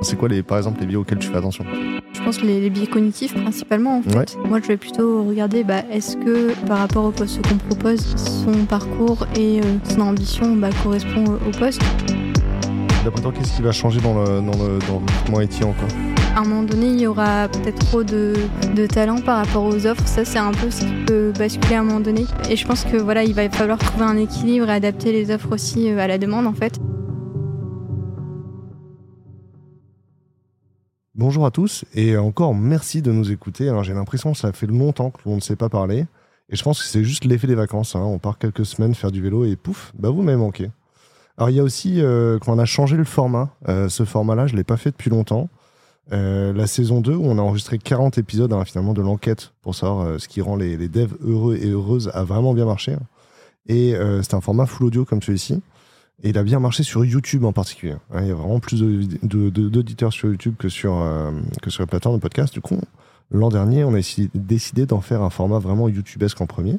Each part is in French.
C'est quoi, les, par exemple, les biais auxquels tu fais attention? Je pense les, les biais cognitifs principalement. En fait. Moi, je vais plutôt regarder bah, est-ce que par rapport au poste qu'on propose, son parcours et euh, son ambition bah, correspond au poste. D'après toi, qu'est-ce qui va changer dans le, dans le, dans à un moment donné, il y aura peut-être trop de, de talent par rapport aux offres. Ça, c'est un peu ce qui peut basculer à un moment donné. Et je pense que voilà, il va falloir trouver un équilibre et adapter les offres aussi euh, à la demande, en fait. Bonjour à tous et encore merci de nous écouter. Alors j'ai l'impression que ça fait longtemps que l'on ne sait pas parler et je pense que c'est juste l'effet des vacances. Hein. On part quelques semaines faire du vélo et pouf, bah vous m'avez manqué. Alors il y a aussi euh, qu'on a changé le format. Euh, ce format-là, je l'ai pas fait depuis longtemps. Euh, la saison 2 où on a enregistré 40 épisodes hein, finalement de l'enquête pour savoir ce qui rend les, devs heureux et heureuses a vraiment bien marché. Et c'est un format full audio comme celui-ci. Et il a bien marché sur YouTube en particulier. Il y a vraiment plus d'auditeurs sur YouTube que sur, euh, que sur la plateforme de podcast. Du coup, l'an dernier, on a décidé d'en faire un format vraiment YouTubesque en premier.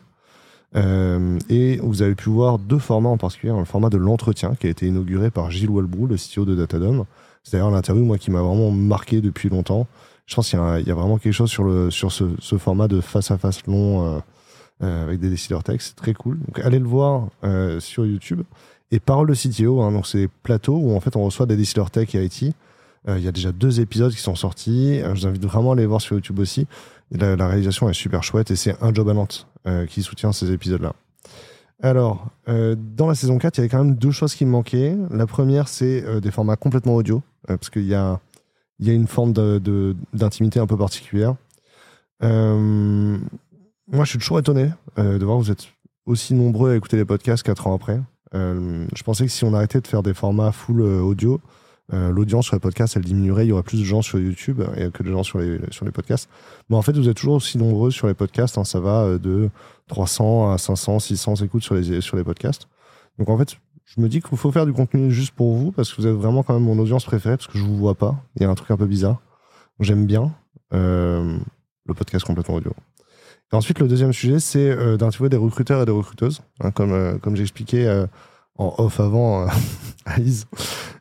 Euh, et vous avez pu voir deux formats en particulier. Le format de l'entretien qui a été inauguré par Gilles Walbrou, le CTO de Datadom. C'est d'ailleurs l'interview moi qui m'a vraiment marqué depuis longtemps. Je pense qu'il y, a vraiment quelque chose sur, le, sur ce, format de face à face long euh, euh, avec des décideurs tech. C'est très cool. Donc allez le voir sur YouTube. Et Parole de CTO, hein, donc c'est des plateaux où en fait on reçoit des décideurs tech et IT. Euh, il y a déjà deux épisodes qui sont sortis. Euh, je vous invite vraiment à aller voir sur YouTube aussi. La, réalisation est super chouette et c'est un job à Nantes euh, qui soutient ces épisodes-là. Alors, dans la saison 4, il y avait quand même deux choses qui me manquaient. La première, c'est des formats complètement audio, parce qu'il y a, y a une forme d'intimité de, un peu particulière. moi, je suis toujours étonné de voir que vous êtes aussi nombreux à écouter les podcasts quatre ans après. Euh, je pensais que si on arrêtait de faire des formats full euh, audio, euh, l'audience sur les podcasts, elle diminuerait. Il y aurait plus de gens sur YouTube que de gens sur les, sur les podcasts. Mais en fait, vous êtes toujours aussi nombreux sur les podcasts. Hein, ça va de 300 à 500, 600 écoutes sur les, sur les podcasts. Donc en fait, je me dis qu'il faut faire du contenu juste pour vous parce que vous êtes vraiment quand même mon audience préférée parce que je vous vois pas. Il y a un truc un peu bizarre. J'aime bien le podcast complètement audio. Ensuite, le deuxième sujet, c'est euh, d'interviewer des recruteurs et des recruteuses. Hein, comme euh, comme j'expliquais euh, en off avant à Lise.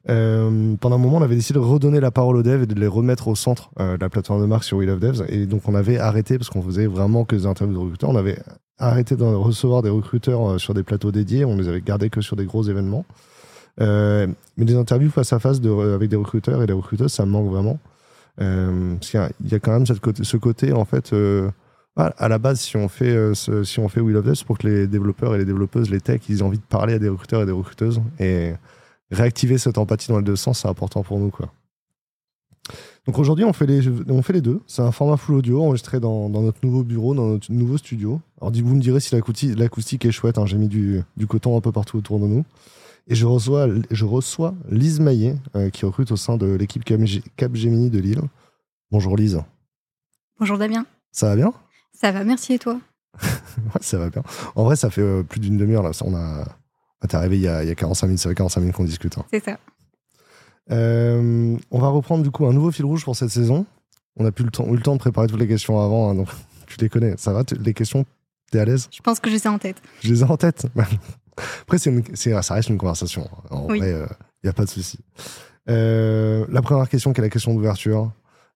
pendant un moment, on avait décidé de redonner la parole aux devs et de les remettre au centre de la plateforme de marque sur We Love Devs. Et donc, on avait arrêté, parce qu'on faisait vraiment que des interviews de recruteurs, on avait arrêté de recevoir des recruteurs sur des plateaux dédiés. On les avait gardés que sur des gros événements. mais des interviews face à face avec des recruteurs et des recruteuses, ça me manque vraiment. qu'il y, y, a quand même ce côté, en fait à la base, si on fait, euh, ce, si on fait We Love This, pour que les développeurs et les développeuses, les techs, ils aient envie de parler à des recruteurs et des recruteuses. Et réactiver cette empathie dans les deux sens, c'est important pour nous. Quoi. Donc aujourd'hui, on, fait les, on fait les deux. C'est un format full audio enregistré dans, dans, notre nouveau bureau, dans notre nouveau studio. Alors vous me direz si l'acoustique est chouette. Hein. J'ai mis du, du, coton un peu partout autour de nous. Et je reçois, je reçois Lise Maillet, euh, qui recrute au sein de l'équipe Capgemini de Lille. Bonjour Lise. Bonjour Damien. Ça va bien? Ça va, merci et toi ouais, Ça va bien. En vrai, ça fait euh, plus d'une demi-heure là. On a... T'es arrivé il y, a, il y a 45 minutes, c'est 45 minutes qu'on discute. Hein. C'est ça. Euh, on va reprendre du coup un nouveau fil rouge pour cette saison. On a plus le temps, eu le temps de préparer toutes les questions avant, hein, donc tu les connais. Ça va Les questions, t'es à l'aise? Je pense que je les ai en tête. Je les ai en tête? Après, c'est une, ça reste une conversation. En oui. vrai, il euh, n'y a pas de souci. Euh, la première question, qui est la question d'ouverture.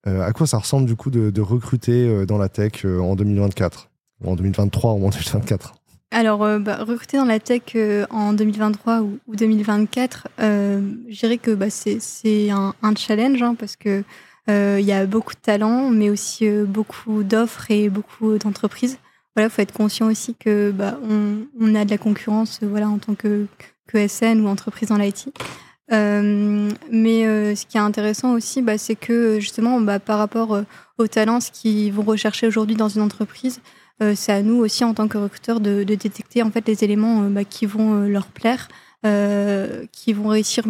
Euh, à quoi ça ressemble du coup de, recruter euh, dans la tech euh, en 2024 ou en 2023 ou en 2024 alors, euh, bah, recruter dans la tech euh, en 2023 ou, ou 2024, euh, je dirais que bah, c'est un, challenge hein, parce que il y a beaucoup de talents, mais aussi beaucoup d'offres et beaucoup d'entreprises. Voilà, faut être conscient aussi que bah, on, a de la concurrence, voilà, en tant que SN ou entreprise dans l'IT. Euh, mais euh, ce qui est intéressant aussi, bah, c'est que justement, bah, par rapport euh, aux talents qu'ils vont rechercher aujourd'hui dans une entreprise, c'est à nous aussi en tant que recruteurs de, détecter en fait les éléments bah, qui vont leur plaire, qui vont réussir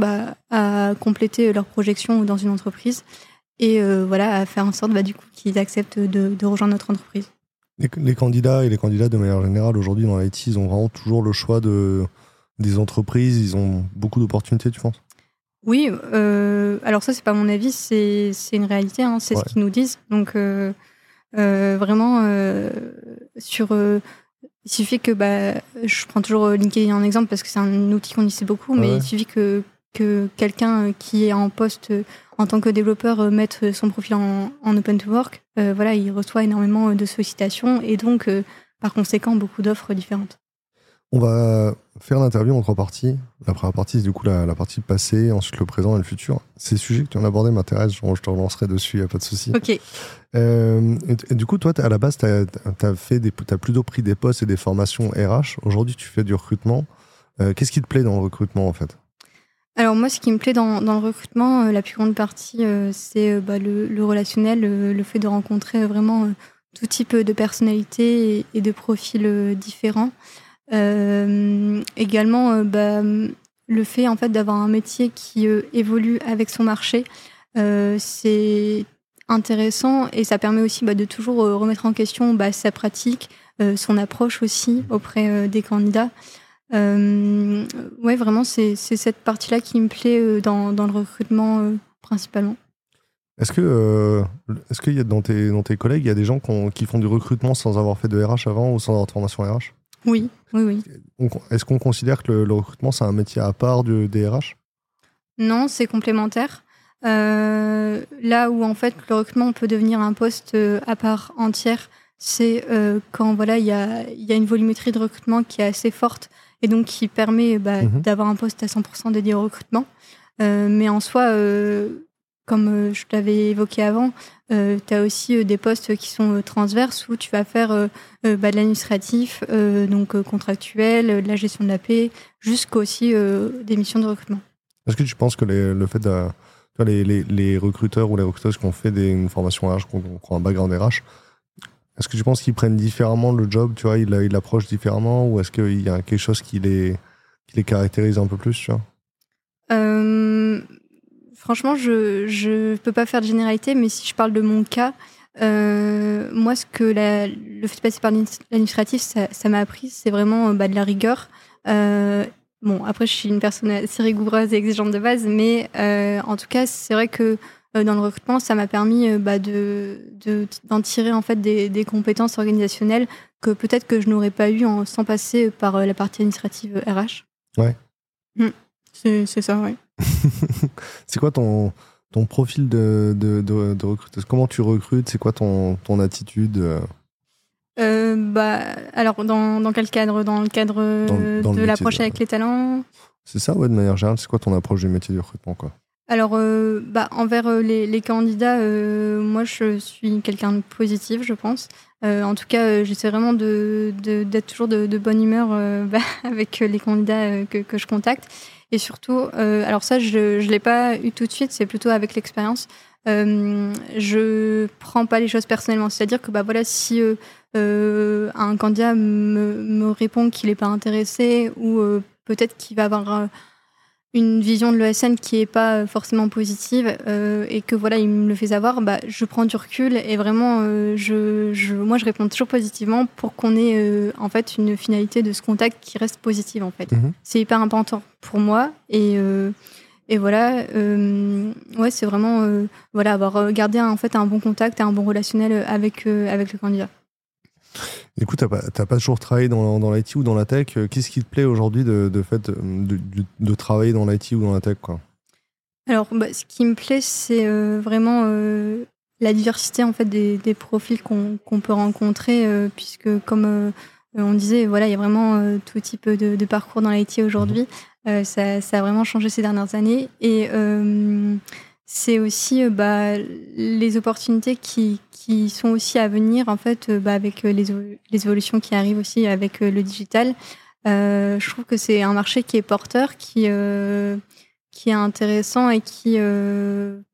à compléter leur projection dans une entreprise et voilà à faire en sorte du coup qu'ils acceptent de, rejoindre notre entreprise. Les, les, candidats et les candidats de manière générale aujourd'hui dans l'IT, ils ont vraiment toujours le choix de des entreprises, ils ont beaucoup d'opportunités, tu penses? Oui, euh, alors ça, c'est pas mon avis, c'est une réalité, hein, c'est ouais. ce qu'ils nous disent. Donc, euh, euh, vraiment, sur. Il suffit que. Bah, je prends toujours LinkedIn en exemple parce que c'est un outil qu'on utilise beaucoup, mais ouais. il suffit que que quelqu'un qui est en poste en tant que développeur mette son profil en, open to work, voilà, il reçoit énormément de sollicitations et donc par conséquent beaucoup d'offres différentes. On va faire l'interview en trois parties. La première partie, c'est du coup la, partie passée, ensuite le présent et le futur. Ces sujets que tu en as abordés m'intéressent, je te relancerai dessus, il n'y a pas de souci. Ok. Euh, et, du coup, toi, à la base, tu as, as, plutôt pris des postes et des formations RH. Aujourd'hui, tu fais du recrutement. Euh, qu'est-ce qui te plaît dans le recrutement, en fait? Alors moi, ce qui me plaît dans, le recrutement, euh, la plus grande partie, c'est bah, le, relationnel, le fait de rencontrer vraiment tout type de personnalités et de profils différents. Euh, également, euh, bah, le fait en fait d'avoir un métier qui euh, évolue avec son marché, c'est intéressant et ça permet aussi bah, de toujours remettre en question bah, sa pratique, son approche aussi auprès des candidats. Euh, ouais, vraiment, c'est cette partie-là qui me plaît dans, le recrutement principalement. Est-ce que est-ce qu'il y a dans tes collègues, il y a des gens qui font du recrutement sans avoir fait de RH avant ou sans avoir de formation RH oui, oui, oui. Est-ce qu'on considère que le, recrutement, c'est un métier à part du DRH Non, c'est complémentaire. Euh, là où en fait le recrutement peut devenir un poste euh, à part entière, c'est euh, quand voilà il y a, y a, une volumétrie de recrutement qui est assez forte et donc qui permet bah, mhm. d'avoir un poste à 100% dédié au recrutement. mais en soi, comme euh, je l'avais évoqué avant, euh, tu as aussi euh, des postes qui sont transverses où tu vas faire bah, de l'administratif, donc contractuel, de la gestion de la paix, jusqu'aussi des missions de recrutement. Est-ce que tu penses que le fait de. Les, les, recruteurs ou les recruteuses qui ont fait des, une formation RH, qui ont, un background RH, est-ce que tu penses qu'ils prennent différemment le job, tu vois, ils l'approchent différemment, ou est-ce qu'il y a quelque chose qui les, qui les caractérise un peu plus, tu vois? Franchement, je ne peux pas faire de généralité, mais si je parle de mon cas, euh, moi, ce que le fait de passer par l'administratif, ça m'a appris, c'est vraiment euh, bah, de la rigueur. Euh, bon, après, je suis une personne assez rigoureuse et exigeante de base, mais en tout cas, c'est vrai que dans le recrutement, ça m'a permis bah, de d'en tirer en fait des, compétences organisationnelles que peut-être que je n'aurais pas eu en, sans passer par la partie administrative RH. Ouais. Mmh. c'est ça, ouais. c'est quoi ton, ton profil de, de, de, recruteuse? Comment tu recrutes? C'est quoi ton, ton attitude euh, bah, alors, dans, dans, quel cadre? Dans le cadre de l'approche avec les talents? C'est ça, ouais, de manière générale, c'est quoi ton approche du métier du recrutement quoi? Alors, euh, bah, envers euh, les, les, candidats, moi, je suis quelqu'un de positif, je pense. en tout cas, j'essaie vraiment d'être de, toujours de, de, bonne humeur bah, avec les candidats que, que, je contacte. Et surtout, euh, alors ça, je ne l'ai pas eu tout de suite, c'est plutôt avec l'expérience. Euh, je prends pas les choses personnellement. C'est-à-dire que bah, voilà, si euh, euh, un candidat me, me répond qu'il n'est pas intéressé ou peut-être qu'il va avoir une vision de l'ESN qui est pas forcément positive euh, et que voilà il me le fait savoir bah je prends du recul et vraiment euh, je, je, moi je réponds toujours positivement pour qu'on ait euh, en fait une finalité de ce contact qui reste positive en fait mhm. c'est hyper important pour moi et et voilà ouais c'est vraiment voilà avoir gardé en fait un bon contact et un bon relationnel avec avec le candidat Écoute, tu n'as pas, toujours travaillé dans, dans l'IT ou dans la tech. Euh, qu'est-ce qui te plaît aujourd'hui de, de, fait de, de, travailler dans l'IT ou dans la tech quoi? Alors, bah, ce qui me plaît, c'est euh, vraiment euh, la diversité en fait des, des profils qu'on peut rencontrer, puisque comme on disait, voilà, il y a vraiment tout type de, parcours dans l'IT aujourd'hui. Mhm. Ça, ça, a vraiment changé ces dernières années et c'est aussi bah, les opportunités qui, qui sont aussi à venir en fait euh, bah, avec euh, les, les, évolutions qui arrivent aussi avec euh, le digital. je trouve que c'est un marché qui est porteur, qui, qui est intéressant et qui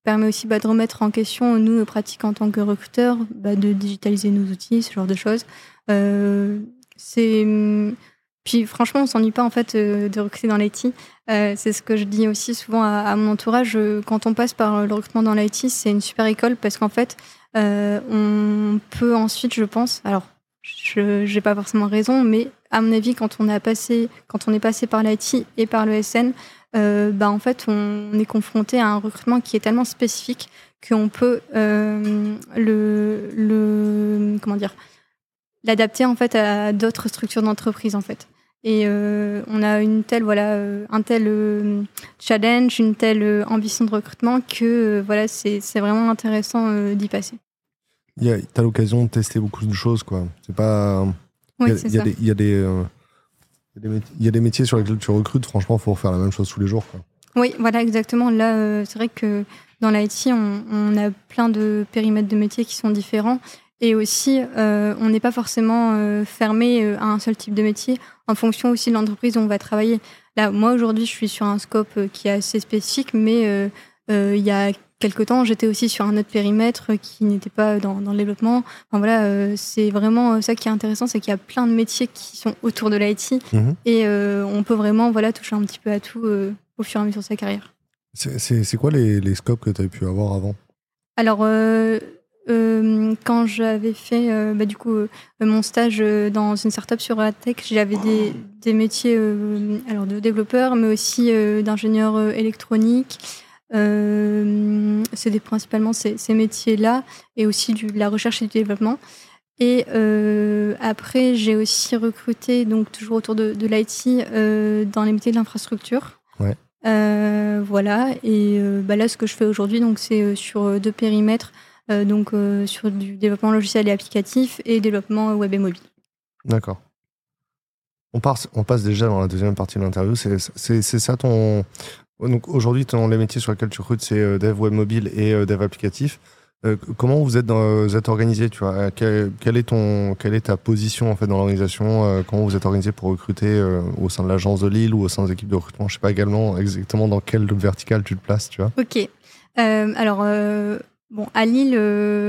permet aussi bah, de remettre en question nous, nos pratiques en tant que recruteurs, bah, de digitaliser nos outils, ce genre de choses. c'est franchement, on s'ennuie pas en fait de recruter dans l'IT. c'est ce que je dis aussi souvent à, mon entourage. Quand on passe par le recrutement dans l'IT, c'est une super école parce qu'en fait, euh, on peut ensuite, je pense, alors je n'ai pas forcément raison, mais à mon avis, quand on, est passé par l'IT et par le SN, euh, bah, en fait, on est confronté à un recrutement qui est tellement spécifique qu'on peut euh, le, l'adapter en fait à d'autres structures d'entreprise en fait. Et on a une telle voilà un tel challenge, une telle ambition de recrutement que voilà c'est vraiment intéressant d'y passer. Tu as l'occasion de tester beaucoup de choses quoi. C'est pas il y, a des il y a des métiers sur lesquels tu recrutes, franchement, il faut refaire la même chose tous les jours. Quoi. Oui, voilà, exactement. Là, euh, c'est vrai que dans l'IT, on, on, a plein de périmètres de métiers qui sont différents. Et aussi, euh, on n'est pas forcément euh, fermé à un seul type de métier en fonction aussi de l'entreprise où on va travailler. Là, moi, aujourd'hui, je suis sur un scope qui est assez spécifique, mais il y a quelque temps, j'étais aussi sur un autre périmètre qui n'était pas dans, dans, le développement. Enfin, voilà, euh, c'est vraiment ça qui est intéressant, c'est qu'il y a plein de métiers qui sont autour de l'IT mhm. et euh, on peut vraiment voilà, toucher un petit peu à tout euh, au fur et à mesure de sa carrière. C'est quoi les, les, scopes que tu as pu avoir avant? Alors, quand j'avais fait bah, du coup mon stage dans une startup sur la tech, j'avais des, des, métiers alors de développeur, mais aussi d'ingénieur électronique. Euh, c'est principalement ces, métiers-là et aussi du, de la recherche et du développement. Et euh, après, j'ai aussi recruté, donc toujours autour de, l'IT, euh, dans les métiers de l'infrastructure. Ouais. voilà. Et bah là, ce que je fais aujourd'hui, donc c'est sur deux périmètres, donc sur du développement logiciel et applicatif et développement web et mobile. D'accord. On, on passe déjà dans la deuxième partie de l'interview. C'est ça ton, donc aujourd'hui, les métiers sur lesquels tu recrutes, c'est euh, dev web mobile et euh, dev applicatif. Euh, comment vous êtes, dans, vous êtes organisé tu vois? Quelle, est ton, quelle est ta position en fait dans l'organisation? Comment vous êtes organisé pour recruter au sein de l'agence de Lille ou au sein des équipes de recrutement? Je sais pas également exactement dans quelle verticale tu te places, tu vois? Ok. alors bon, à Lille,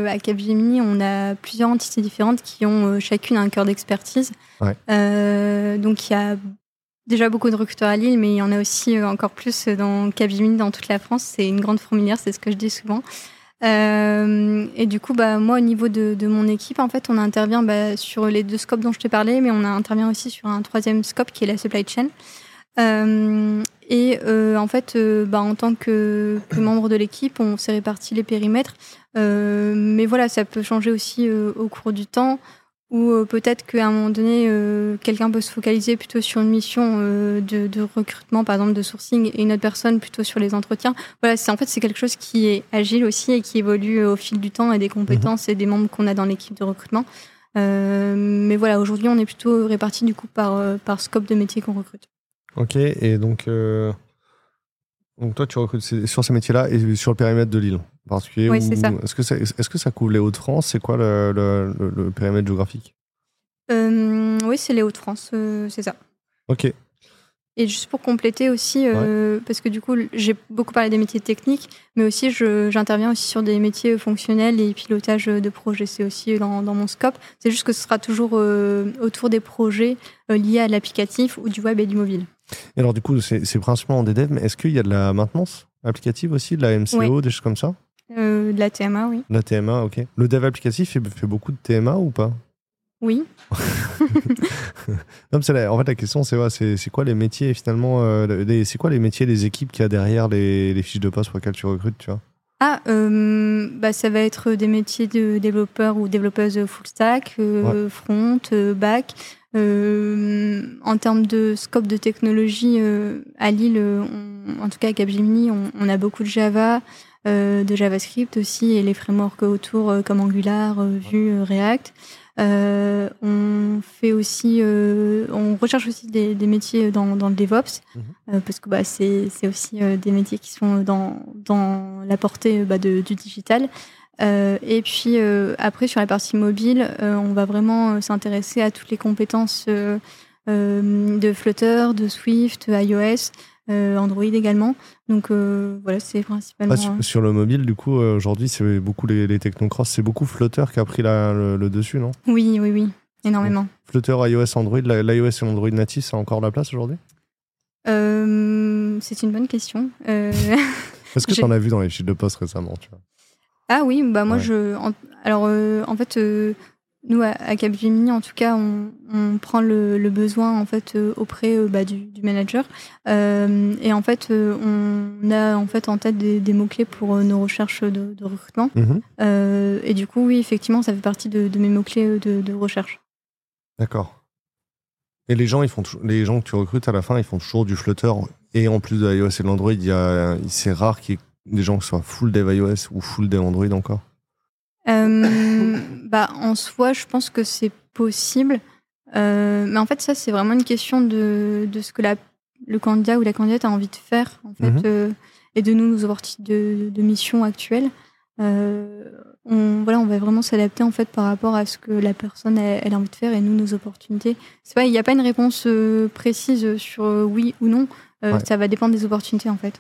à Capgemini, on a plusieurs entités différentes qui ont chacune un cœur d'expertise. Ouais. donc il y a déjà beaucoup de recruteurs à Lille, mais il y en a aussi euh, encore plus dans Capgemini, dans toute la France. C'est une grande fourmilière, c'est ce que je dis souvent. Euh, et du coup, bah, moi, au niveau de, mon équipe, en fait, on intervient bah, sur les deux scopes dont je t'ai parlé, mais on intervient aussi sur un troisième scope qui est la supply chain. Euh, et en fait, bah, en tant que, que membre de l'équipe, on s'est réparti les périmètres. mais voilà, ça peut changer aussi au cours du temps ou euh, peut-être qu'à un moment donné, euh, quelqu'un peut se focaliser plutôt sur une mission euh, de, recrutement, par exemple de sourcing, et une autre personne plutôt sur les entretiens. Voilà, en fait c'est quelque chose qui est agile aussi et qui évolue au fil du temps et des compétences et des membres qu'on a dans l'équipe de recrutement. mais voilà, aujourd'hui, on est plutôt répartis du coup par scope de métier qu'on recrute. Ok, et donc donc toi, tu recrutes sur ces métiers-là et sur le périmètre de Lille particulier Oui, c'est ça. Est-ce que, ça, est-ce que ça couvre les Hauts-de-France? C'est quoi le, le, périmètre géographique? Euh, Oui, c'est les Hauts-de-France, euh, c'est ça. Ok. Et juste pour compléter aussi, euh, parce que du coup, j'ai beaucoup parlé des métiers techniques, mais aussi j'interviens aussi sur des métiers fonctionnels et pilotage de projets. C'est aussi dans, dans, mon scope. C'est juste que ce sera toujours autour des projets liés à l'applicatif ou du web et du mobile. Et alors, du coup, c'est principalement des devs, mais est-ce qu'il y a de la maintenance applicative aussi, de la MCO, des choses comme ça? Euh, De la TMA, oui. La TMA, ok. Le dev applicatif fait, fait beaucoup de TMA ou pas? Oui. non, en fait, la question, c'est c'est quoi les métiers finalement euh, C'est quoi les métiers, les équipes qu'il y a derrière les, les, fiches de poste pour lesquelles tu recrutes, tu vois? Ah, euh, bah, ça va être des métiers de développeur ou développeuse full stack, front, back. Euh, en termes de scope de technologie, euh, à Lille, euh, en tout cas à Capgemini, on, a beaucoup de Java, de JavaScript aussi, et les frameworks autour comme Angular, Vue, React. on fait aussi, on recherche aussi des, métiers dans, le DevOps, mhm. parce que bah, c'est aussi des métiers qui sont dans, dans la portée bah, du digital. Euh, et puis euh, après, sur la partie mobile, euh, on va vraiment s'intéresser à toutes les compétences de Flutter, de Swift, iOS. Android également. Donc voilà, c'est principalement. sur le mobile, du coup, aujourd'hui, c'est beaucoup les, les technocross, c'est beaucoup Flutter qui a pris le, dessus, non? Oui, oui, oui, énormément. Flutter, iOS, Android, l'iOS et l'Android natif, ça a encore la place aujourd'hui? C'est une bonne question. Est-ce que tu en as vu dans les fiches de poste récemment tu vois? Ah oui, bah moi je. alors euh, en fait, euh, nous à, Capgemini, en tout cas, on, prend le, besoin en fait euh, auprès bah, du, manager et en fait on a en fait en tête des, mots clés pour nos recherches de, recrutement mhm. et du coup oui effectivement ça fait partie de, mes mots clés de, recherche. D'accord. Et les gens, ils font les gens que tu recrutes à la fin, ils font toujours du Flutter. Et en plus de iOS et de l'Android, il y a, c'est rare qu'il y ait des gens qui soient full dev iOS ou full dev Android encore. bah, en soi, je pense que c'est possible. mais en fait, ça, c'est vraiment une question de, de ce que la, le candidat ou la candidate a envie de faire, en fait, mhm. et de nous, nos opportunités de, de mission actuelles. Euh, on, voilà, on va vraiment s'adapter en fait par rapport à ce que la personne elle, a envie de faire et nous nos opportunités. C'est pas, il n'y a pas une réponse euh, précise sur euh, oui ou non. Ça va dépendre des opportunités en fait.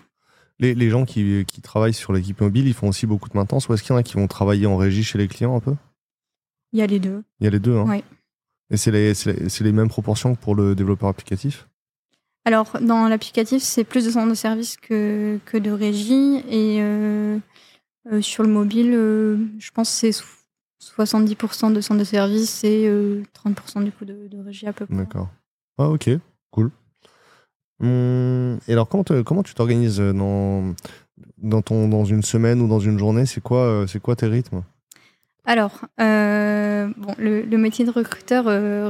Les, les gens qui, qui, travaillent sur l'équipe mobile, ils font aussi beaucoup de maintenance ou est-ce qu'il y en a qui vont travailler en régie chez les clients un peu? Il y a les deux. Il y a les deux. Hein. Ouais. Et c'est les, les, mêmes proportions que pour le développeur applicatif? Alors, dans l'applicatif, c'est plus de centres de service que, que de régie. Et euh, sur le mobile, euh, je pense que c'est 70% de centre de service et 30% euh, du coup de, régie à peu près. D'accord. Ah ok, cool. Hum, et alors comment, comment tu t'organises dans, dans, ton, dans une semaine ou dans une journée? C'est quoi, c'est quoi tes rythmes? Alors, bon, le, métier de recruteur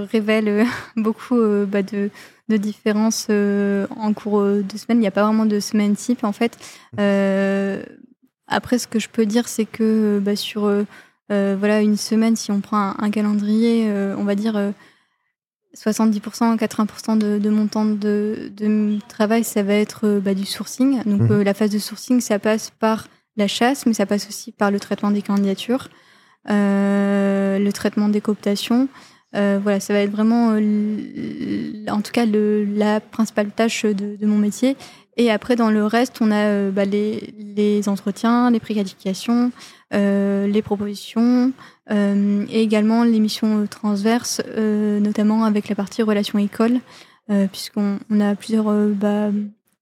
révèle beaucoup bah, de, de, différences en cours de semaine. Il n'y a pas vraiment de semaine type en fait. Mmh. Après, ce que je peux dire, c'est que euh, bah, sur euh, euh, voilà, une semaine, si on prend un, calendrier, on va dire 70%, 80% de, mon temps de, travail, ça va être bah, du sourcing. Donc mhm. la phase de sourcing, ça passe par la chasse, mais ça passe aussi par le traitement des candidatures, le traitement des cooptations. voilà, ça va être vraiment, en tout cas, la principale tâche de, mon métier. Et après, dans le reste, on a euh, bah, les, entretiens, les préqualifications, euh, les propositions euh, et également les missions transverses, notamment avec la partie relations école, puisqu'on a plusieurs bah,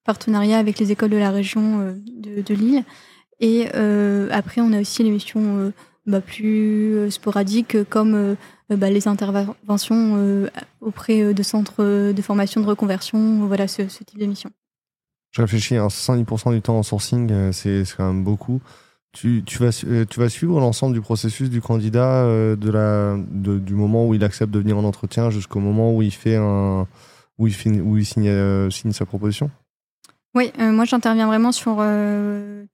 partenariats avec les écoles de la région de, Lille. Et après, on a aussi les missions bah, plus sporadiques comme les interventions auprès de centres de formation de reconversion, voilà ce, ce type de mission. Je réfléchis, 70% du temps en sourcing, euh, c'est quand même beaucoup. Tu, tu, vas, euh, tu vas suivre l'ensemble du processus du candidat euh, du moment où il accepte de venir en entretien jusqu'au moment où il, fait un, où il, signe, signe sa proposition? Oui, moi j'interviens vraiment sur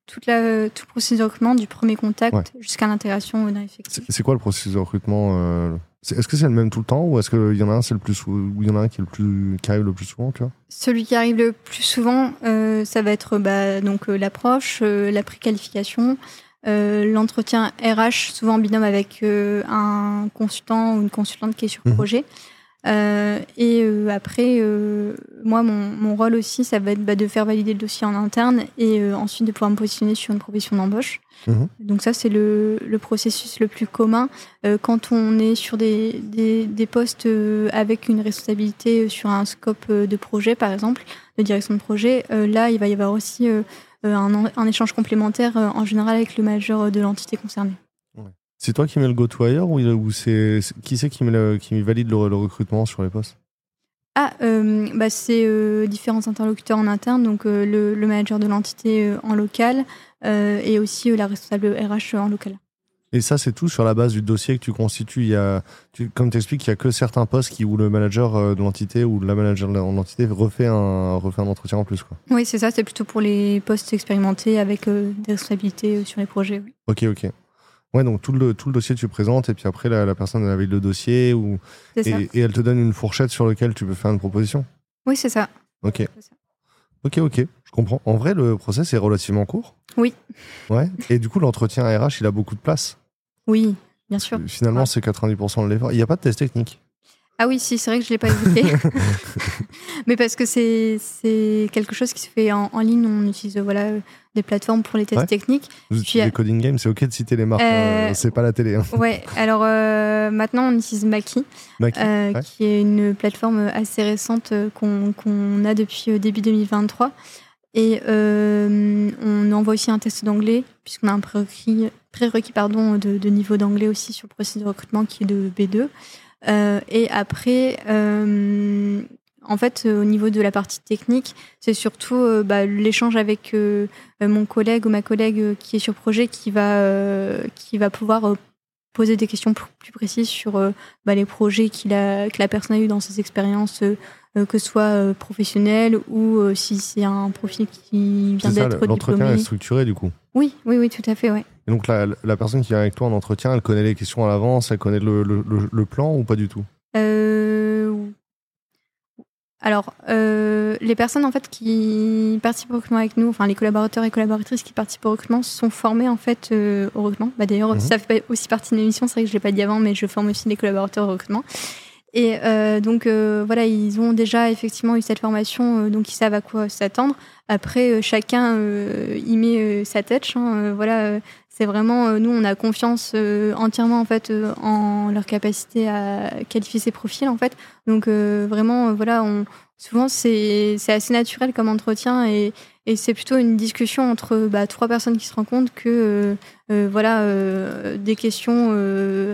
toute la, tout le processus de recrutement, du premier contact jusqu'à l'intégration d'un effectif. C'est quoi le processus de recrutement est-ce que c'est le même tout le temps ou est-ce qu'il y en a un c'est le plus ou il y en a un qui est le plus qui arrive le plus souvent tu vois? Celui qui arrive le plus souvent, euh, ça va être bah, donc euh, l'approche, euh, la préqualification, l'entretien RH, souvent en binôme avec un consultant ou une consultante qui est sur mhm. projet. Et après, moi, mon, mon, rôle aussi, ça va être bah, de faire valider le dossier en interne et ensuite de pouvoir me positionner sur une proposition d'embauche. Mhm. Donc ça, c'est le, processus le plus commun euh, quand on est sur des, des, postes euh, avec une responsabilité sur un scope euh, de projet, par exemple, de direction de projet. là, il va y avoir aussi un, échange complémentaire en général avec le manager de l'entité concernée. C'est toi qui mets le go-to-hire ou, c'est qui c'est qui, qui valide le, recrutement sur les postes? Ah, bah c'est différents interlocuteurs en interne, donc le, le, manager de l'entité en local, euh, et aussi euh, la responsable RH en local. Et ça, c'est tout sur la base du dossier que tu constitues. Il y a, tu, comme tu expliques, il n'y a que certains postes qui, où le manager euh, de l'entité ou la manager de l'entité refait un, refait un entretien en plus. Quoi. Oui, c'est ça. C'est plutôt pour les postes expérimentés avec des responsabilités sur les projets. Oui. Ok, ok. Ouais, donc tout le, tout le dossier, tu présentes et puis après, la, la personne elle le dossier ou, et, et, elle te donne une fourchette sur laquelle tu peux faire une proposition Oui, c'est ça. Ok. Ça. Ok, ok, je comprends. En vrai, le process est relativement court. Oui. Ouais. Et du coup, l'entretien RH, il a beaucoup de place. Oui, bien sûr. Finalement, c'est 90% de l'effort. Il n'y a pas de test technique. Ah oui, si, c'est vrai que je ne l'ai pas évoqué. Mais parce que c'est quelque chose qui se fait en, ligne. On utilise voilà, des plateformes pour les tests techniques. Vous utilisez Coding Game, c'est OK de citer les marques. Euh, c'est pas la télé. Hein. Ouais, alors euh, maintenant, on utilise Maki, euh, qui est une plateforme assez récente qu'on a depuis début 2023. Et on envoie aussi un test d'anglais, puisqu'on a un prérequis, prérequis pardon, de, de niveau d'anglais aussi sur le processus de recrutement qui est de B2. Euh, et après, euh, en fait, au niveau de la partie technique, c'est surtout euh, bah, l'échange avec mon collègue ou ma collègue qui est sur projet qui va, qui va pouvoir poser des questions plus précises sur bah, les projets qu'il a, que la personne a eu dans ses expériences, que ce soit professionnel ou si c'est un profil qui vient d'être diplômé. L'entretien est structuré du coup. Oui, oui, oui, tout à fait, ouais. Et donc la, la, personne qui vient avec toi en entretien, elle connaît les questions à l'avance, elle connaît le, le, le, plan ou pas du tout? Alors, euh, les personnes en fait qui participent au recrutement avec nous, enfin les collaborateurs et collaboratrices qui participent au recrutement, sont formés en fait euh, au recrutement. Bah, D'ailleurs, mhm. ça fait aussi partie de l'émission. C'est vrai que je l'ai pas dit avant, mais je forme aussi les collaborateurs au recrutement. Et euh, donc voilà, ils ont déjà effectivement eu cette formation, donc ils savent à quoi s'attendre. Après, chacun y met sa tête. Hein, voilà, c'est vraiment nous, on a confiance entièrement en fait en leur capacité à qualifier ces profils en fait. Donc vraiment, voilà, on, souvent c'est assez naturel comme entretien et, et c'est plutôt une discussion entre bah, trois personnes qui se rencontrent que voilà des questions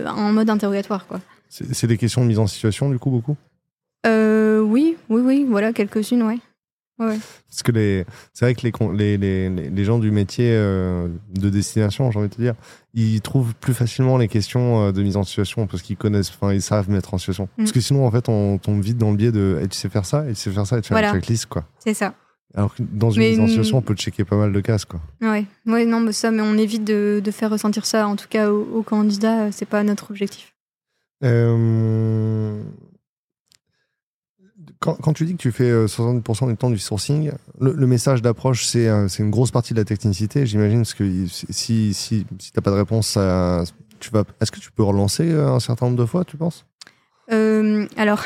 en mode interrogatoire quoi. C'est des questions de mise en situation, du coup, beaucoup? Euh, Oui, oui, oui, voilà, quelques-unes, ouais. Ouais. Parce que les, c'est vrai que les, les, les, les, gens du métier euh, de destination, j'ai envie de te dire, ils trouvent plus facilement les questions euh, de mise en situation parce qu'ils connaissent, enfin, ils savent mettre en situation. Mm. Parce que sinon, en fait, on tombe vite dans le biais de tu sais faire ça, et tu sais faire ça, et tu fais une checklist, quoi. C'est ça. Alors que dans une mise en situation, on peut checker pas mal de cases, quoi. Ouais, ouais non, mais ça, mais on évite de, de faire ressentir ça, en tout cas aux, aux candidats, c'est pas notre objectif. Euh, quand, tu dis que tu fais 60% euh, du temps du sourcing, le, message d'approche, c'est une grosse partie de la technicité, j'imagine, parce que si, si, si, t'as pas de réponse, tu vas, est-ce que tu peux relancer euh, un certain nombre de fois, tu penses? Alors,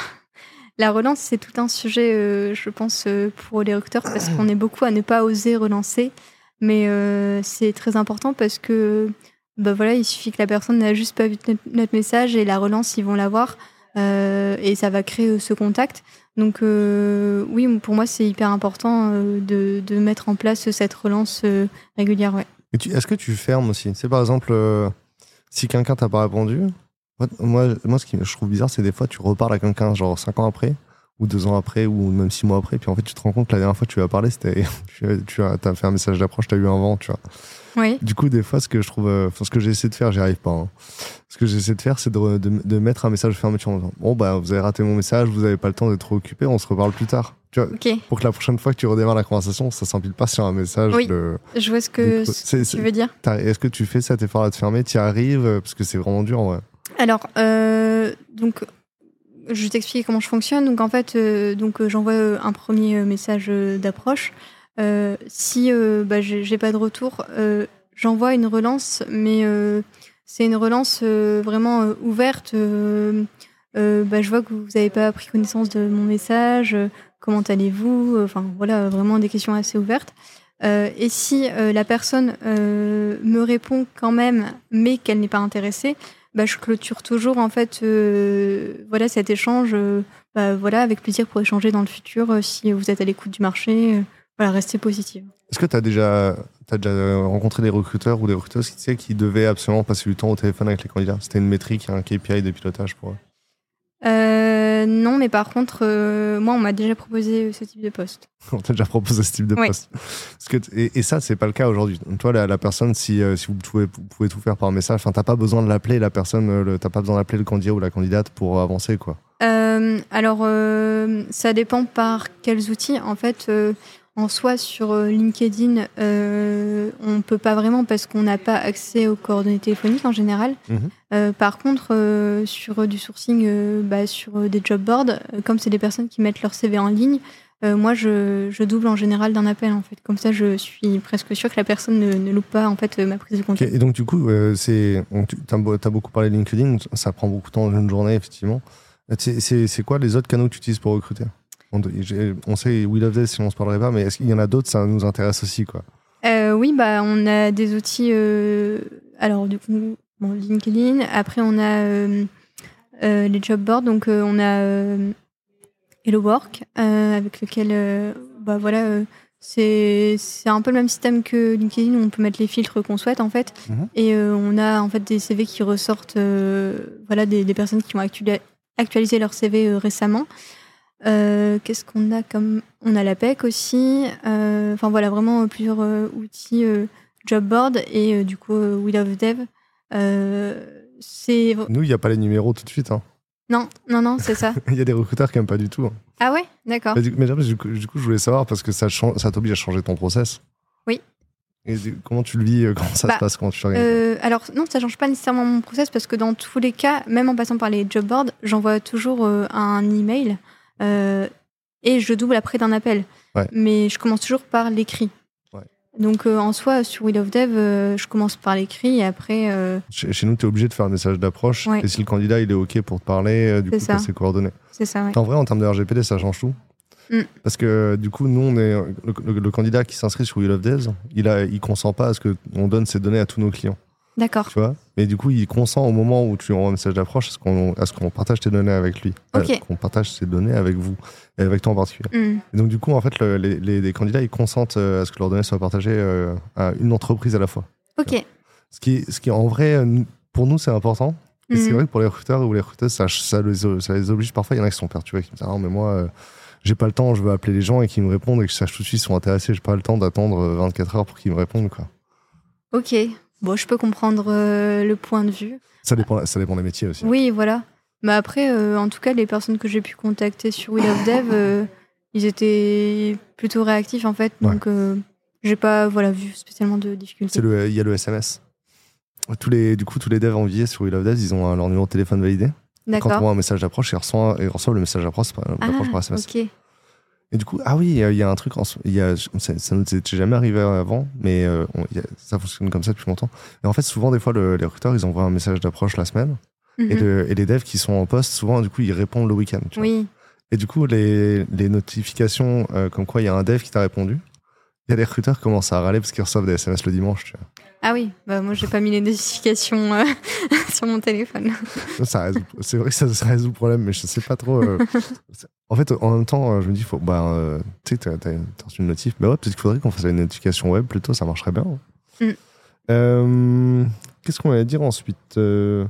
la relance, c'est tout un sujet, je pense, pour les recruteurs, parce qu'on est beaucoup à ne pas oser relancer. Mais c'est très important parce que bah voilà, il suffit que la personne n'a juste pas vu notre message et la relance, ils vont l'avoir euh, et ça va créer euh, ce contact. Donc euh, oui, pour moi, c'est hyper important euh, de, mettre en place cette relance euh, régulière. Ouais. Est-ce que tu fermes aussi? C'est par exemple, si quelqu'un t'a pas répondu, moi, moi, ce qui je trouve bizarre, c'est des fois tu reparles à quelqu'un genre 5 ans après ou deux ans après ou même six mois après puis en fait tu te rends compte que la dernière fois que tu lui as parlé tu, as, as fait un message d'approche tu as eu un vent tu vois oui. Du coup, des fois, ce que je trouve, euh, ce que j'essaie de faire, j'y arrive pas. Hein. Ce que j'essaie de faire, c'est de, de, mettre un message de fermeture en disant Bon, bah, vous avez raté mon message, vous avez pas le temps d'être occupé, on se reparle plus tard. Tu vois, Pour que la prochaine fois que tu redémarres la conversation, ça s'empile pas sur un message. Oui. Je vois ce que, tu veux dire. Est-ce que tu fais cet effort-là de fermer Tu y arrives euh, Parce que c'est vraiment dur, ouais. Alors, euh, donc, je vais t'expliquer comment je fonctionne. Donc, en fait, donc j'envoie un premier message d'approche. Euh, si euh, bah, j'ai pas de retour, euh, j'envoie une relance, mais c'est une relance vraiment ouverte. Bah, je vois que vous n'avez pas pris connaissance de mon message. comment allez-vous Enfin voilà, vraiment des questions assez ouvertes. et si la personne me répond quand même, mais qu'elle n'est pas intéressée, bah, je clôture toujours en fait voilà cet échange bah, voilà avec plaisir pour échanger dans le futur si vous êtes à l'écoute du marché voilà, rester positive. Est-ce que tu as déjà, as déjà rencontré des recruteurs ou des recruteuses qui, tu sais, qui devaient absolument passer du temps au téléphone avec les candidats? C'était une métrique, un KPI de pilotage pour eux euh, non, mais par contre, euh, moi, on m'a déjà proposé ce type de poste. on t'a déjà proposé ce type de poste. Parce que et, et, ça, c'est pas le cas aujourd'hui. Toi, la, la, personne, si, euh, si vous, pouvez, vous pouvez tout faire par message, enfin, t'as pas besoin de l'appeler la personne, t'as pas besoin d'appeler le candidat ou la candidate pour avancer, quoi. alors, ça dépend par quels outils. En fait, en soi, sur euh, LinkedIn, euh, on ne peut pas vraiment parce qu'on n'a pas accès aux coordonnées téléphoniques en général. Mhm. Euh, par contre, sur du sourcing, bah, sur des job boards, comme c'est des personnes qui mettent leur CV en ligne, moi, je, double en général d'un appel. En fait, comme ça, je suis presque sûre que la personne ne, loupe pas en fait ma prise de contact. Et donc, du coup, tu as, beaucoup parlé de LinkedIn. Ça prend beaucoup de temps dans une journée, effectivement. C'est quoi les autres canaux que tu utilises pour recruter? On, sait We Love This si on se parlerait pas, mais est-ce qu'il y en a d'autres Ça nous intéresse aussi, quoi? Euh, oui, bah, on a des outils. Euh, alors, du coup, bon, LinkedIn. Après, on a euh, les job boards. Donc, on a Hello Work, avec lequel, bah, voilà, c'est un peu le même système que LinkedIn où on peut mettre les filtres qu'on souhaite, en fait. Mhm. Et on a, en fait, des CV qui ressortent, voilà, des, des, personnes qui ont actualisé leur CV récemment. Euh, qu'est-ce qu'on a comme On a l'APEC aussi. Euh, enfin voilà, vraiment plusieurs euh, outils job board et du coup We Love Dev. c'est. Nous, il n'y a pas les numéros tout de suite. Hein. Non, non, non, c'est ça. Il y a des recruteurs qui n'aiment pas du tout. hein. ah ouais, d'accord. Mais, du, mais du coup, du coup, je voulais savoir parce que ça, ça t'oblige à changer ton process. Oui. Et comment tu le vis Comment ça Bah, se passe Comment tu Euh, alors non, ça change pas nécessairement mon process parce que dans tous les cas, même en passant par les job boards, j'envoie toujours euh, un email euh, et je double après d'un appel. Ouais. Mais je commence toujours par l'écrit. Ouais. Donc euh, en soi, sur Will of Dev, euh, je commence par l'écrit et après, Chez, chez nous, tu es obligé de faire un message d'approche. Ouais. Et si le candidat il est OK pour te parler, du coup, tu as ses coordonnées. c'est ça. En vrai, en termes de RGPD, ça change tout. Mm. Parce que du coup, nous, on est, le, le- le candidat qui s'inscrit sur Will of Devs, il, a, il consent pas à ce qu'on donne ses données à tous nos clients. D'accord. Tu vois Mais du coup, il consent au moment où tu envoies un message d'approche à ce qu'on partage tes données avec lui. Ok. qu'on partage ses données avec vous. Et avec toi en particulier. Hmm. Et donc, du coup, en fait, le- les, les- les candidats, ils consentent euh, à ce que leurs données soient partagées euh, à une entreprise à la fois. Ok. Ce qui, ce qui en vrai, euh, pour nous, c'est important. Et c'est Hmm. vrai que pour les recruteurs ou les recruteuses, ça, ça, les, ça les oblige parfois. Il y en a qui sont perturbés, qui me disent Ah mais moi, euh, j'ai pas le temps, je veux appeler les gens et qu'ils me répondent et que je sache tout de suite s'ils sont intéressés. J'ai pas le temps d'attendre euh, 24 heures pour qu'ils me répondent. Quoi. Ok. Bon, je peux comprendre euh, le point de vue. Ça, dépend, ça dépend des métiers aussi. Oui, voilà. Mais après, euh, en tout cas, les personnes que j'ai pu contacter sur Will of Dev, euh, ils étaient plutôt réactifs en fait. Donc, euh, j'ai pas voilà, vu spécialement de difficultés. Il y a le SMS. Tous les, du coup, tous les devs enviés sur Will of Devs, ils ont leur numéro de téléphone validé. Quand on envoie un message d'approche, ils reçoivent, ils reçoivent le message d'approche par, Ah, par SMS. ok. Et du coup, ah oui, il y a un truc, en, il y a, ça, ça nous était jamais arrivé avant, mais euh, on- a- ça fonctionne comme ça depuis longtemps. Et en fait, souvent, des fois, le- les recruteurs, ils envoient un message d'approche la semaine, et, Mhm. le- et les devs qui sont en poste, souvent, du coup, ils répondent le week-end. Oui. Et du coup, les, les notifications, euh, comme quoi il y a un dev qui t'a répondu, il y a des recruteurs qui commencent à râler parce qu'ils reçoivent des SMS le dimanche. Tu vois. Ah oui, bah, moi, j'ai pas mis les notifications euh, sur mon téléphone. C'est vrai que ça, ça résout le problème, mais je sais pas trop. euh, en fait, en même temps, euh, je me dis, faut, bah, euh, tu sais, t'as t'as- t'as reçu une notif. Bah ouais, peut-être qu'il faudrait qu'on fasse une notification web plutôt, ça marcherait bien. Mm. Euh, Qu'est-ce qu'on allait dire ensuite Euh,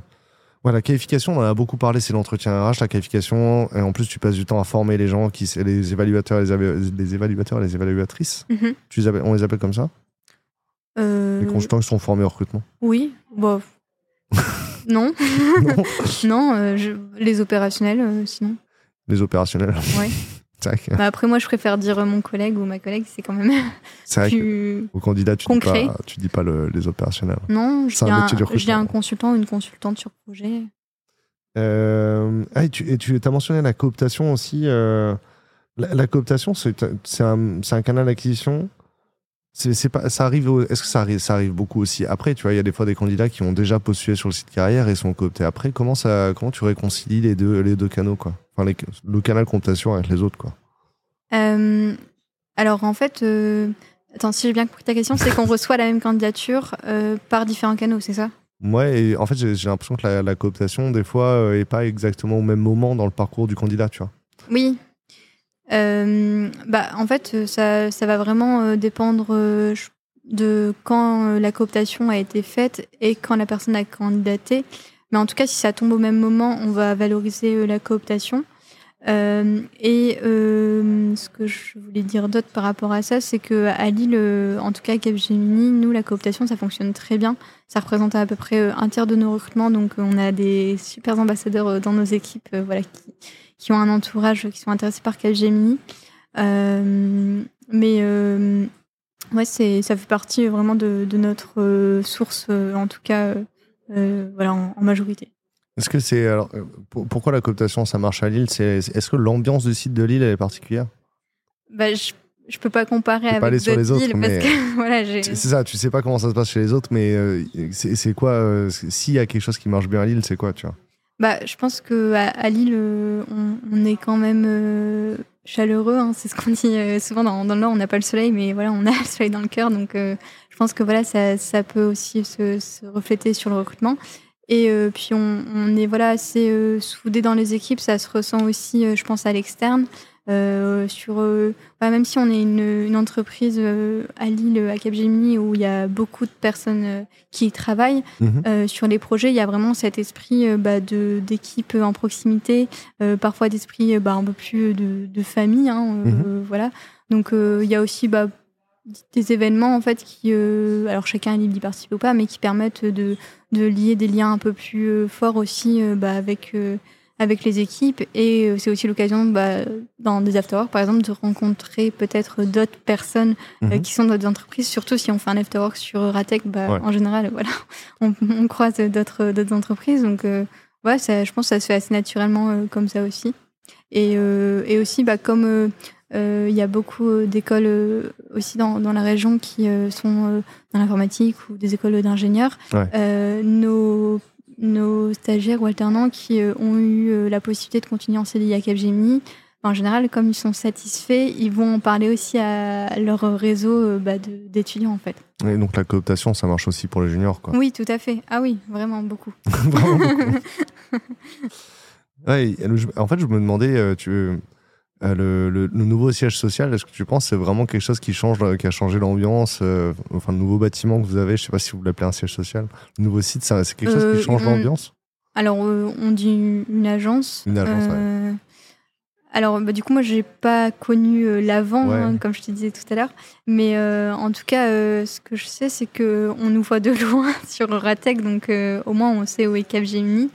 Voilà, la qualification, on en a beaucoup parlé, c'est l'entretien RH, la qualification. Et en plus, tu passes du temps à former les gens, qui, les évaluateurs, les, les évaluateurs les évaluatrices. Mhm. Tu les appelles- on les appelle comme ça? Euh, Les consultants qui sont formés au recrutement. Oui, bon. non, Non. non, je- les opérationnels, sinon. Les opérationnels. Ouais. que, Bah, après, moi, je préfère dire euh, mon collègue ou ma collègue, c'est quand même c'est vrai que plus. au candidat, tu dis Concret. pas, tu dis pas le- les opérationnels. Non, je dis, un je dis consultant ou une consultante sur projet. Euh, ah, et tu, as mentionné la cooptation aussi. euh, la, la cooptation, c'est c'est un, c'est un canal d'acquisition. C'est c'est pas, ça arrive. Est-ce que ça arrive, ça arrive beaucoup aussi après Tu vois, il y a des fois des candidats qui ont déjà postulé sur le site carrière et sont cooptés après. Comment ça, comment tu réconcilies les deux, les deux canaux quoi? Enfin, les- le canal cooptation avec les autres quoi. Euh, alors, en fait, euh, attends, si j'ai bien compris ta question, c'est qu'on reçoit la même candidature euh, par différents canaux, c'est ça? Ouais, et en fait, j'ai l'impression que la, la cooptation, des fois, est pas exactement au même moment dans le parcours du candidat, tu vois? Oui. Euh, bah, en fait, ça, ça va vraiment euh, dépendre euh, de quand euh, la cooptation a été faite et quand la personne a candidaté. Mais en tout cas, si ça tombe au même moment, on va valoriser la cooptation. Euh, et euh, ce que je voulais dire d'autre par rapport à ça, c'est que à Lille, euh, en tout cas Capgemini, nous, la cooptation, ça fonctionne très bien. Ça représente à peu près euh, un tiers de nos recrutements, donc euh, on a des super ambassadeurs dans nos équipes, voilà, qui, qui ont un entourage, qui sont intéressés par Capgemini. Euh, mais ouais, c'est, ça fait partie vraiment de, de notre source, en tout cas, voilà, en, en majorité. Est-ce que c'est alors euh, pour- pourquoi la cooptation ça marche à Lille? C'est est-ce que l'ambiance du site de Lille elle est particulière? Bah, je, je peux pas comparer peux pas aller avec sur les autres, villes mais- parce que voilà, j'ai. C'est ça, tu sais pas comment ça se passe chez les autres, mais euh, c'est c'est quoi euh, S'il y a quelque chose qui marche bien à Lille, c'est quoi, tu vois? Bah, je pense que à, à Lille, euh, on, on est quand même euh, chaleureux. hein, c'est ce qu'on dit euh, souvent dans, dans le Nord. On n'a pas le soleil, mais voilà, on a le soleil dans le cœur. Donc, je pense que voilà, ça, ça peut aussi se, se refléter sur le recrutement. Et euh, puis, on, on est voilà assez euh, soudés dans les équipes. Ça se ressent aussi, euh, je pense, à l'externe. Euh, sur, bah, même si on est une, une entreprise à Lille, à Capgemini, où il y a beaucoup de personnes qui y travaillent, Mhm. sur les projets, il y a vraiment cet esprit bah, de d'équipe en proximité, parfois d'esprit bah, un peu plus de, de famille, hein, Mhm. voilà. Donc il y a aussi bah, des événements en fait qui, alors chacun est libre d'y participer ou pas, mais qui permettent de, de lier des liens un peu plus forts aussi bah, avec avec les équipes. Et c'est aussi l'occasion bah, dans des after par exemple de rencontrer peut-être d'autres personnes mhm. qui sont dans d'autres entreprises surtout si on fait un after work sur Ratec bah, en général voilà on, on croise d'autres d'autres entreprises. Donc ouais ça, je pense que ça se fait assez naturellement comme ça aussi. Et, et aussi bah, comme euh, il y a beaucoup euh, d'écoles euh, aussi dans, dans, la région qui sont dans l'informatique ou des écoles d'ingénieurs. nos, nos stagiaires ou alternants qui ont eu la possibilité de continuer en CDI à Capgemini, en général, comme ils sont satisfaits, ils vont en parler aussi à leur réseau bah, d'étudiants en fait. Et donc la cooptation, ça marche aussi pour les juniors, quoi. Oui, tout à fait. Ah oui, vraiment beaucoup. vraiment beaucoup. ouais, en fait, je me demandais, tu, euh, le, nouveau siège social, est-ce que tu penses c'est vraiment quelque chose qui change, euh, qui a changé l'ambiance euh, Enfin, le nouveau bâtiment que vous avez, je sais pas si vous l'appelez un siège social. Le nouveau site, c'est quelque chose qui change l'ambiance? Alors, on dit une agence. Une agence, Alors, bah, du coup, moi, j'ai pas connu l'avant, hein, comme je te disais tout à l'heure. Mais en tout cas, ce que je sais, c'est qu'on nous voit de loin sur Ratec. Donc, au moins, on sait où est Capgemini.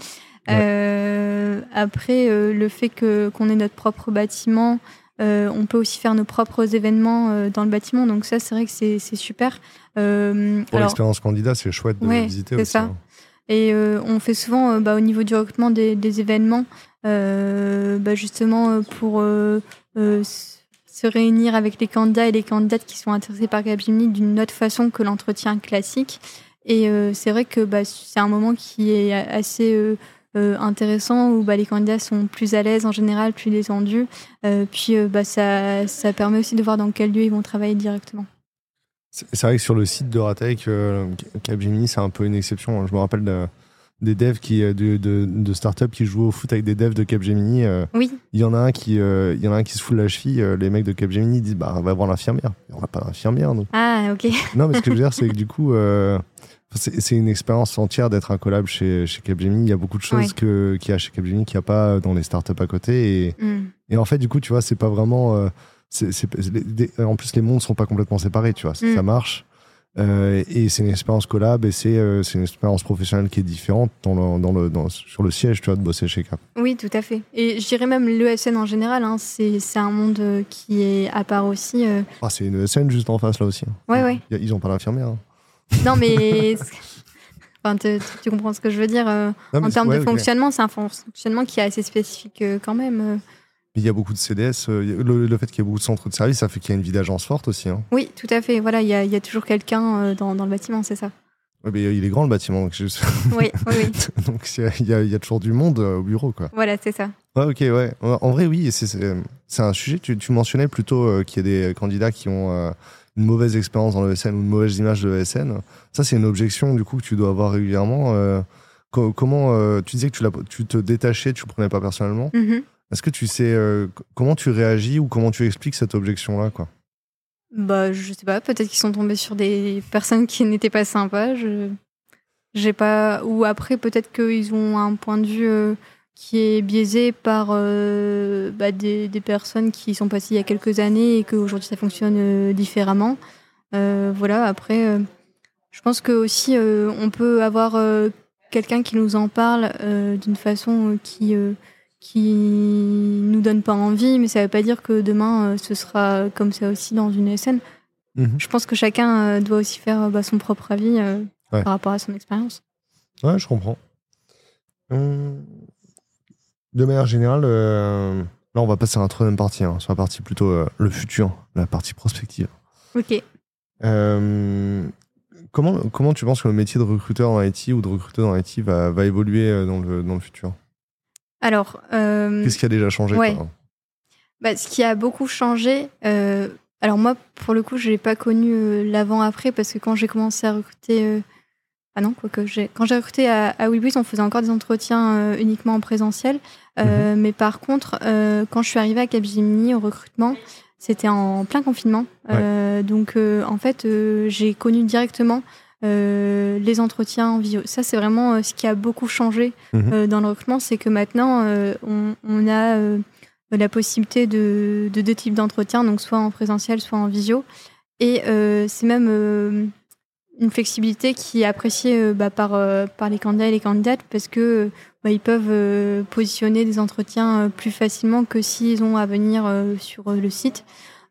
Euh, après, euh, le fait que qu'on ait notre propre bâtiment, euh, on peut aussi faire nos propres événements dans le bâtiment. Donc ça, c'est vrai que c'est super. Pour l'expérience candidat, c'est chouette de visiter aussi. Ça. Hein. Et on fait souvent, bah, au niveau du recrutement des, événements, bah, justement pour se réunir avec les candidats et les candidates qui sont intéressés par Capgemini d'une autre façon que l'entretien classique. Et c'est vrai que bah, c'est un moment qui est assez intéressant où bah, les candidats sont plus à l'aise en général, plus détendus. Euh, puis euh, bah, ça, ça permet aussi de voir dans quel lieu ils vont travailler directement. C'est vrai que sur le site de Ratec, Capgemini, c'est un peu une exception. Je me rappelle des devs qui, de, de, de start-up qui jouent au foot avec des devs de Capgemini. oui. Il y, en a un qui, il y en a un qui se fout la cheville. les mecs de Capgemini disent bah, on va voir l'infirmière. On n'a pas d'infirmière. Ah, ok. non, mais ce que je veux dire, c'est que du coup, c'est une expérience entière d'être un collab chez, chez Capgemini. Il y a beaucoup de choses que qu'il y a chez Capgemini qu'il n'y a pas dans les startups à côté. Et, mm. et, en fait, du coup, tu vois, c'est pas vraiment. Euh, en plus, les mondes sont pas complètement séparés, tu vois. Ça mm. marche. Euh, et c'est une expérience collab et c'est euh, une expérience professionnelle qui est différente dans le, dans le, sur le siège, tu vois, de bosser chez Cap. Oui, tout à fait. Et je dirais même l'ESN en général, hein, c'est un monde qui est à part aussi. Ah, c'est une ESN juste en face là aussi. Hein. Ouais, ouais. Ils ont pas d'infirmière. Hein. Non, mais. Enfin, tu comprends ce que je veux dire. Euh, en termes de fonctionnement, c'est un fonctionnement qui est assez spécifique euh, quand même. Euh. Il y a beaucoup de CDS. Le, fait qu'il y ait beaucoup de centres de service, ça fait qu'il y a une vie d'agence forte aussi. Hein. Oui, tout à fait. Voilà, il y a, il y a toujours quelqu'un dans, dans, le bâtiment, c'est ça. mais il est grand le bâtiment. Donc oui, oui, donc il y, a, il y, a, toujours du monde au bureau. Quoi. Voilà, c'est ça. Ouais, ok, ouais. En vrai, oui, c'est un sujet. Tu, tu mentionnais plutôt qu'il y a des candidats qui ont une mauvaise expérience dans le SN ou une mauvaise image de l'ESN. Ça, c'est une objection du coup que tu dois avoir régulièrement. Euh, comment euh, tu disais que tu, tu te détachais, tu ne prenais pas personnellement. Mm-hmm. Est-ce que tu sais euh, comment tu réagis ou comment tu expliques cette objection-là, quoi? Bah, je sais pas. Peut-être qu'ils sont tombés sur des personnes qui n'étaient pas sympas. Je, j'ai pas. Ou après, peut-être qu'ils ont un point de vue qui est biaisé par euh, bah, des, des, personnes qui sont passées il y a quelques années et qu'aujourd'hui ça fonctionne euh, différemment. Euh, voilà, après, je pense que aussi on peut avoir quelqu'un qui nous en parle d'une façon qui qui nous donne pas envie, mais ça veut pas dire que demain ce sera comme ça aussi dans une scène. Mhm. Je pense que chacun doit aussi faire bah, son propre avis par rapport à son expérience. Ouais, je comprends. Hum, de manière générale, euh, là, on va passer à la troisième partie, hein, sur la partie plutôt euh, le futur, la partie prospective. Ok. Euh, comment, comment tu penses que le métier de recruteur en IT ou de recruteur en IT va, va évoluer dans le, dans le futur? Alors. Qu'est-ce qui a déjà changé bah, Ce qui a beaucoup changé. alors, moi, pour le coup, je n'ai pas connu l'avant-après parce que quand j'ai commencé à recruter ah non, quoique quand j'ai recruté à, à on faisait encore des entretiens euh, uniquement en présentiel. Euh, mhm. Mais par contre, euh, quand je suis arrivée à Capgemini au recrutement, c'était en plein confinement. donc, en fait, j'ai connu directement les entretiens en visio. Ça, c'est vraiment ce qui a beaucoup changé mhm. dans le recrutement, c'est que maintenant, on, a la possibilité de, de deux types d'entretiens, donc soit en présentiel, soit en visio. Et c'est même une flexibilité qui est appréciée bah, par, par les candidats et les candidates parce que bah, ils peuvent positionner des entretiens plus facilement que s'ils ont à venir sur le site.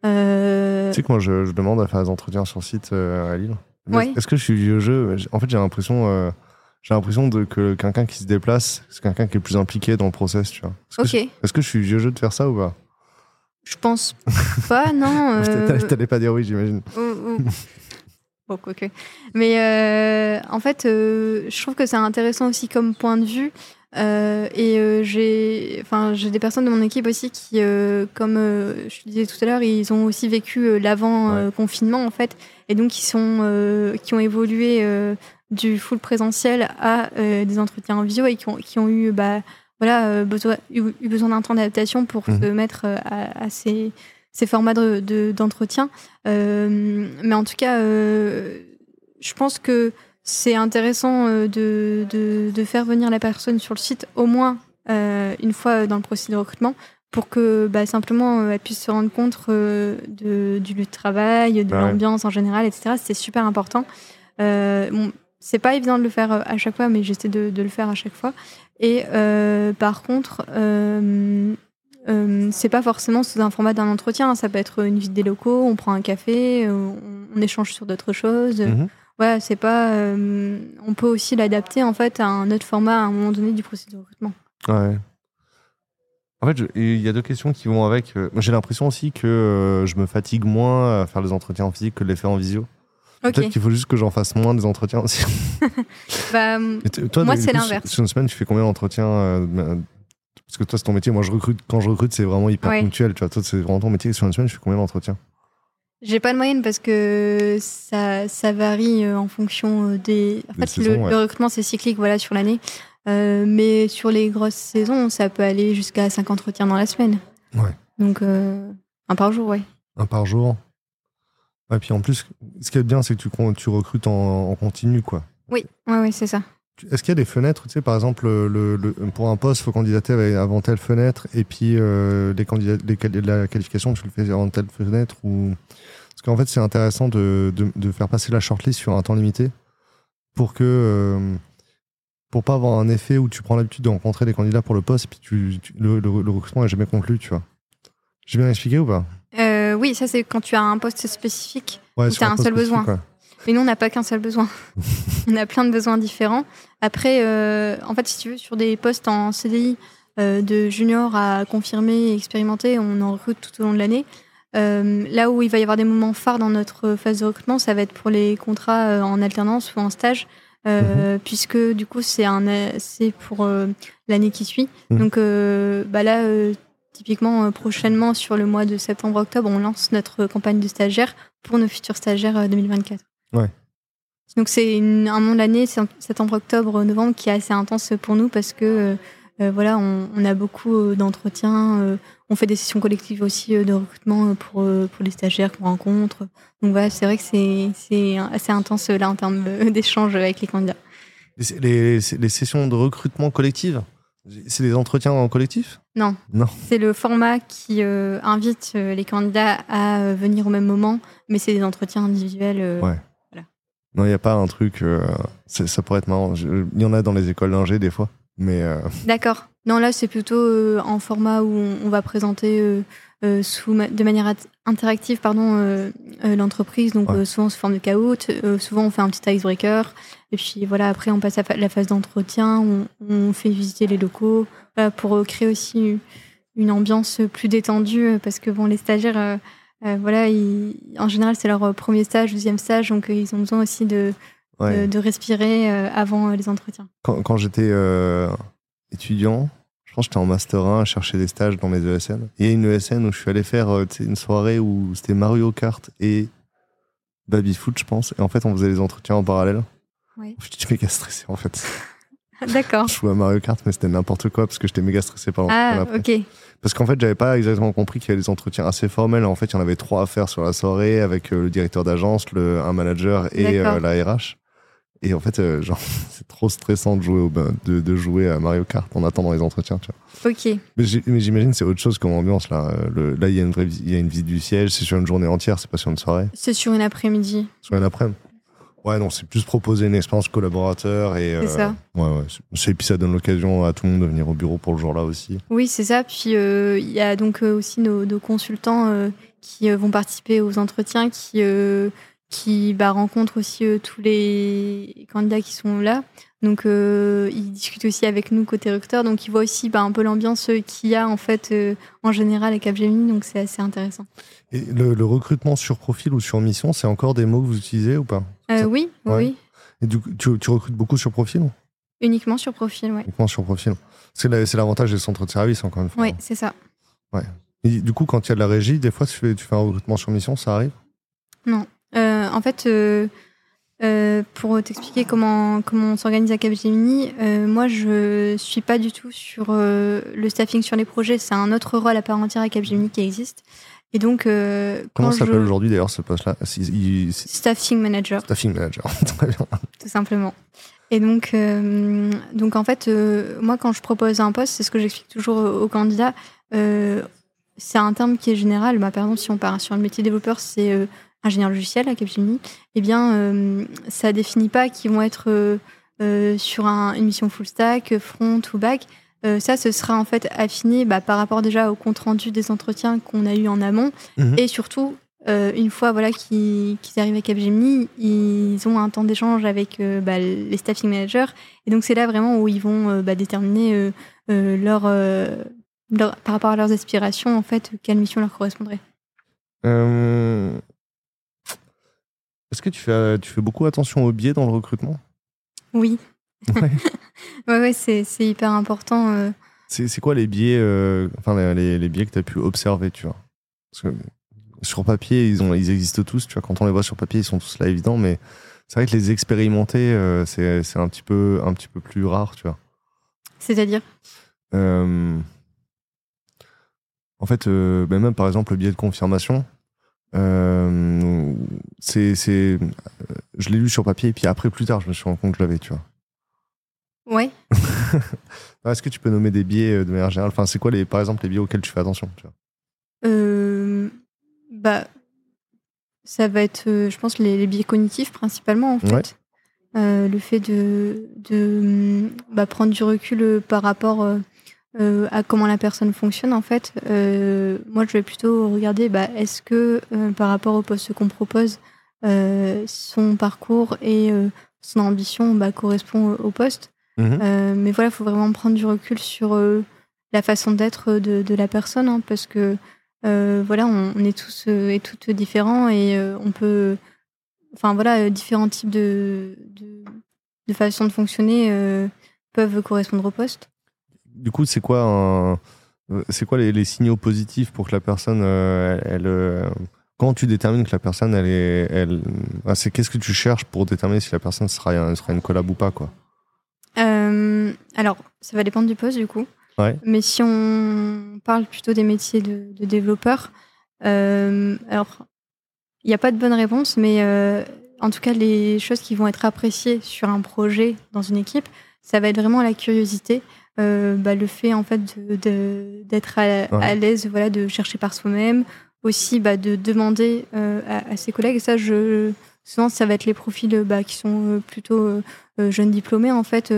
Euh... Tu sais que moi, je, demande à faire des entretiens sur site euh, à Lille. Est-ce que je suis vieux jeu? En fait, j'ai l'impression, euh, j'ai l'impression de que quelqu'un qui se déplace, c'est quelqu'un qui est plus impliqué dans le process, tu vois. Est-ce que, est que, je suis vieux jeu de faire ça ou pas? Je pense pas, non. Euh... T'allais pas dire oui, j'imagine. Bon. Mais en fait, je trouve que c'est intéressant aussi comme point de vue euh, et euh, j'ai, enfin, j'ai des personnes de mon équipe aussi qui, euh, comme je te disais tout à l'heure, ils ont aussi vécu l'avant confinement en fait, et donc ils sont, qui ont évolué du full présentiel à des entretiens en visio et qui ont, qui ont eu, bah, voilà, besoin, eu, besoin d'un temps d'adaptation pour mhm. se mettre à, ces, ces formats de, d'entretien. mais en tout cas, je pense que c'est intéressant euh, de, de, faire venir la personne sur le site au moins euh, une fois dans le processus de recrutement pour que bah, simplement euh, elle puisse se rendre compte de, du lieu de travail, de l'ambiance en général, etc. C'est super important. bon, c'est pas évident de le faire à chaque fois, mais j'essaie de, de, le faire à chaque fois. Et par contre, c'est pas forcément sous un format d'un entretien. Ça peut être une visite des locaux, on prend un café, on, échange sur d'autres choses. Ouais, c'est pas. Euh, on peut aussi l'adapter en fait à un autre format à un moment donné du processus de recrutement. Ouais. En fait, il y a deux questions qui vont avec. Euh, j'ai l'impression aussi que euh, je me fatigue moins à faire les entretiens en physique que de les faire en visio. Peut-être qu'il faut juste que j'en fasse moins des entretiens aussi. bah, toi, moi, c'est l'inverse. Sur une semaine, tu fais combien d'entretiens Parce que toi, c'est ton métier. Moi, je recrute. Quand je recrute, c'est vraiment hyper ponctuel. Tu vois, toi, c'est vraiment ton métier. Sur une semaine, tu fais combien d'entretiens j'ai pas de moyenne parce que ça, ça varie euh, en fonction euh, des. En fait, le, recrutement c'est cyclique voilà sur l'année, euh, mais sur les grosses saisons, ça peut aller jusqu'à 5 entretiens dans la semaine. Ouais. Donc un par jour, ouais. Un par jour. Et puis en plus, ce qui est bien, c'est que tu, tu recrutes en, continu, quoi. Oui, ouais, ouais, c'est ça. Est-ce qu'il y a des fenêtres, tu sais, par exemple, le, pour un poste, il faut candidater avant telle fenêtre, et puis les candidats, les, la qualification, tu le fais avant telle fenêtre, ou parce qu'en fait, c'est intéressant de, de, faire passer la shortlist sur un temps limité pour que. Euh, pour pas avoir un effet où tu prends l'habitude de rencontrer des candidats pour le poste, puis tu, le, le, recrutement n'est jamais conclu, tu vois. J'ai bien expliqué ou pas? Euh, Oui, ça c'est quand tu as un poste spécifique ouais, tu as un, seul besoin. Mais nous, on n'a pas qu'un seul besoin. on a plein de besoins différents. Après, euh, en fait, si tu veux, sur des postes en CDI de junior à confirmer et expérimenter, on en recrute tout au long de l'année. Euh, là où il va y avoir des moments phares dans notre phase de recrutement, ça va être pour les contrats euh, en alternance ou en stage, euh, mhm. puisque du coup c'est un c'est pour l'année qui suit. Mhm. Donc bah là, typiquement prochainement sur le mois de septembre-octobre, on lance notre campagne de stagiaires pour nos futurs stagiaires 2024. Ouais. Donc c'est un moment de l'année, septembre, octobre, novembre, qui est assez intense pour nous parce que voilà, on, on, a beaucoup d'entretiens on fait des sessions collectives aussi euh, de recrutement euh, pour, euh, pour les stagiaires qu'on rencontre. Donc voilà, c'est vrai que c'est assez intense là en termes d'échanges avec les candidats. Les, les, sessions de recrutement collectives c'est des entretiens en collectif Non. Non. C'est le format qui invite les candidats à venir au même moment, mais c'est des entretiens individuels. ouais. Non, il n'y a pas un truc. ça pourrait être marrant. Il y en a dans les écoles d'ingé des fois. Mais. D'accord. Non, là, c'est plutôt euh, en format où on, va présenter euh, euh, de manière interactive pardon, l'entreprise, donc souvent sous forme de caout. souvent, on fait un petit icebreaker. Et puis voilà, après, on passe à la phase d'entretien, on, fait visiter les locaux pour créer aussi une ambiance plus détendue parce que bon, les stagiaires, voilà, en général, c'est leur premier stage, deuxième stage, donc ils ont besoin aussi de, de, respirer avant les entretiens. Quand, quand j'étais étudiant, j'étais en master 1 à chercher des stages dans mes ESN. Il y a une ESN où je suis allé faire euh, une soirée où c'était Mario Kart et Babyfoot, je pense. Et en fait, on faisait les entretiens en parallèle. Oui. J'étais méga stressé en fait. D'accord. je jouais à Mario Kart, mais c'était n'importe quoi parce que j'étais méga stressé pendant Ah, ok. Parce qu'en fait, j'avais pas exactement compris qu'il y avait des entretiens assez formels. En fait, il y en avait trois à faire sur la soirée avec euh, le directeur d'agence, un manager et euh, la RH. Et en fait, euh, genre, c'est trop stressant de jouer, au, de, de, jouer à Mario Kart en attendant les entretiens, tu vois. Ok. Mais j'imagine c'est autre chose comme ambiance, là. Le, là, il y, a une il y a une visite du siège, c'est sur une journée entière, c'est pas sur une soirée. C'est sur une après-midi. Sur une après-midi. Ouais, non, c'est plus proposer une expérience collaborateur et. Ça. Ouais, ouais. Et puis ça donne l'occasion à tout le monde de venir au bureau pour le jour-là aussi. Oui, c'est ça. Puis il y a donc aussi nos, nos consultants qui vont participer aux entretiens, qui qui bah, rencontre aussi euh, tous les candidats qui sont là. Donc, euh, il discute aussi avec nous côté recruteur. Donc, il voit aussi bah, un peu l'ambiance euh, qu'il y a en fait en général à Capgemini. Donc, c'est assez intéressant. Et le, recrutement sur profil ou sur mission, c'est encore des mots que vous utilisez ou pas? Oui, oui. Et du coup, tu, recrutes beaucoup sur profil? Uniquement sur profil, oui. Uniquement sur profil. C'est l'avantage des centres de service, encore une fois. Oui, c'est ça. Ouais. Et du coup, quand il y a de la régie, des fois, tu fais, tu fais un recrutement sur mission, ça arrive? Non. Euh, en fait, euh, euh, pour t'expliquer comment, comment on s'organise à Capgemini, moi, je suis pas du tout sur le staffing sur les projets. C'est un autre rôle à part entière à Capgemini qui existe. Et donc, comment s'appelle aujourd'hui d'ailleurs ce poste-là? Staffing manager. Staffing manager, Tout simplement. Et donc, donc en fait, moi, quand je propose un poste, c'est ce que j'explique toujours aux, candidats. c'est un terme qui est général. Bah, par exemple, si on part sur le métier développeur, c'est ingénieur logiciel à Capgemini, eh bien, euh, ça définit pas qu'ils vont être euh, euh, sur une mission full stack, front ou back. ça, ce sera en fait affiné bah, par rapport déjà au compte rendu des entretiens qu'on a eu en amont mhm. et surtout une fois voilà qu'ils arrivent à Capgemini, ils ont un temps d'échange avec bah, les staffing managers et donc c'est là vraiment où ils vont bah, déterminer leur, par rapport à leurs aspirations en fait quelle mission leur correspondrait. Est-ce que tu fais, tu fais beaucoup attention aux biais dans le recrutement? Oui. Ouais, ouais, c'est, hyper important. Euh. C'est, quoi les biais, euh, enfin, les, les, biais que tu as pu observer, tu vois? Parce que sur papier, ils, ont, ils existent tous, tu vois. Quand on les voit sur papier, ils sont tous là évidents, mais c'est vrai que les expérimenter, euh, c'est, un, petit peu, un petit peu plus rare, tu vois. C'est-à-dire? En fait, ben même par exemple, le biais de confirmation, euh, c'est, c'est, je l'ai lu sur papier et puis après, plus tard, je me suis rendu compte que je l'avais, tu vois. Ouais. Est-ce que tu peux nommer des biais euh, de manière générale? Enfin, c'est quoi, les, par exemple, les biais auxquels tu fais attention tu vois? Euh, Bah, ça va être, je pense, les, biais cognitifs principalement, en fait. le fait de, de bah, prendre du recul par rapport euh, à comment la personne fonctionne en fait. Euh, moi, je vais plutôt regarder bah, est-ce que euh, par rapport au poste qu'on propose, son parcours et son ambition bah, correspond au poste. Mhm. mais voilà, il faut vraiment prendre du recul sur la façon d'être de, la personne hein, parce que voilà, on, est tous et toutes différents et on peut, enfin voilà, différents types de, de, de façons de fonctionner peuvent correspondre au poste du coup, c'est quoi c'est quoi les, signaux positifs pour que la personne, euh, elle, euh, quand tu détermines que la personne, elle est, elle, ah, c'est qu'est-ce que tu cherches pour déterminer si la personne sera, sera une collab ou pas, quoi? Euh, Alors, ça va dépendre du poste, du coup. Mais si on parle plutôt des métiers de, de développeur, alors, il n'y a pas de bonne réponse, mais en tout cas, les choses qui vont être appréciées sur un projet dans une équipe, ça va être vraiment la curiosité, euh, bah, le fait en fait d'être à, l'aise, voilà, de chercher par soi-même, aussi bah, de demander euh, à, ses collègues. Et ça, je, souvent, ça va être les profils bah, qui sont euh, plutôt jeunes diplômés. En fait,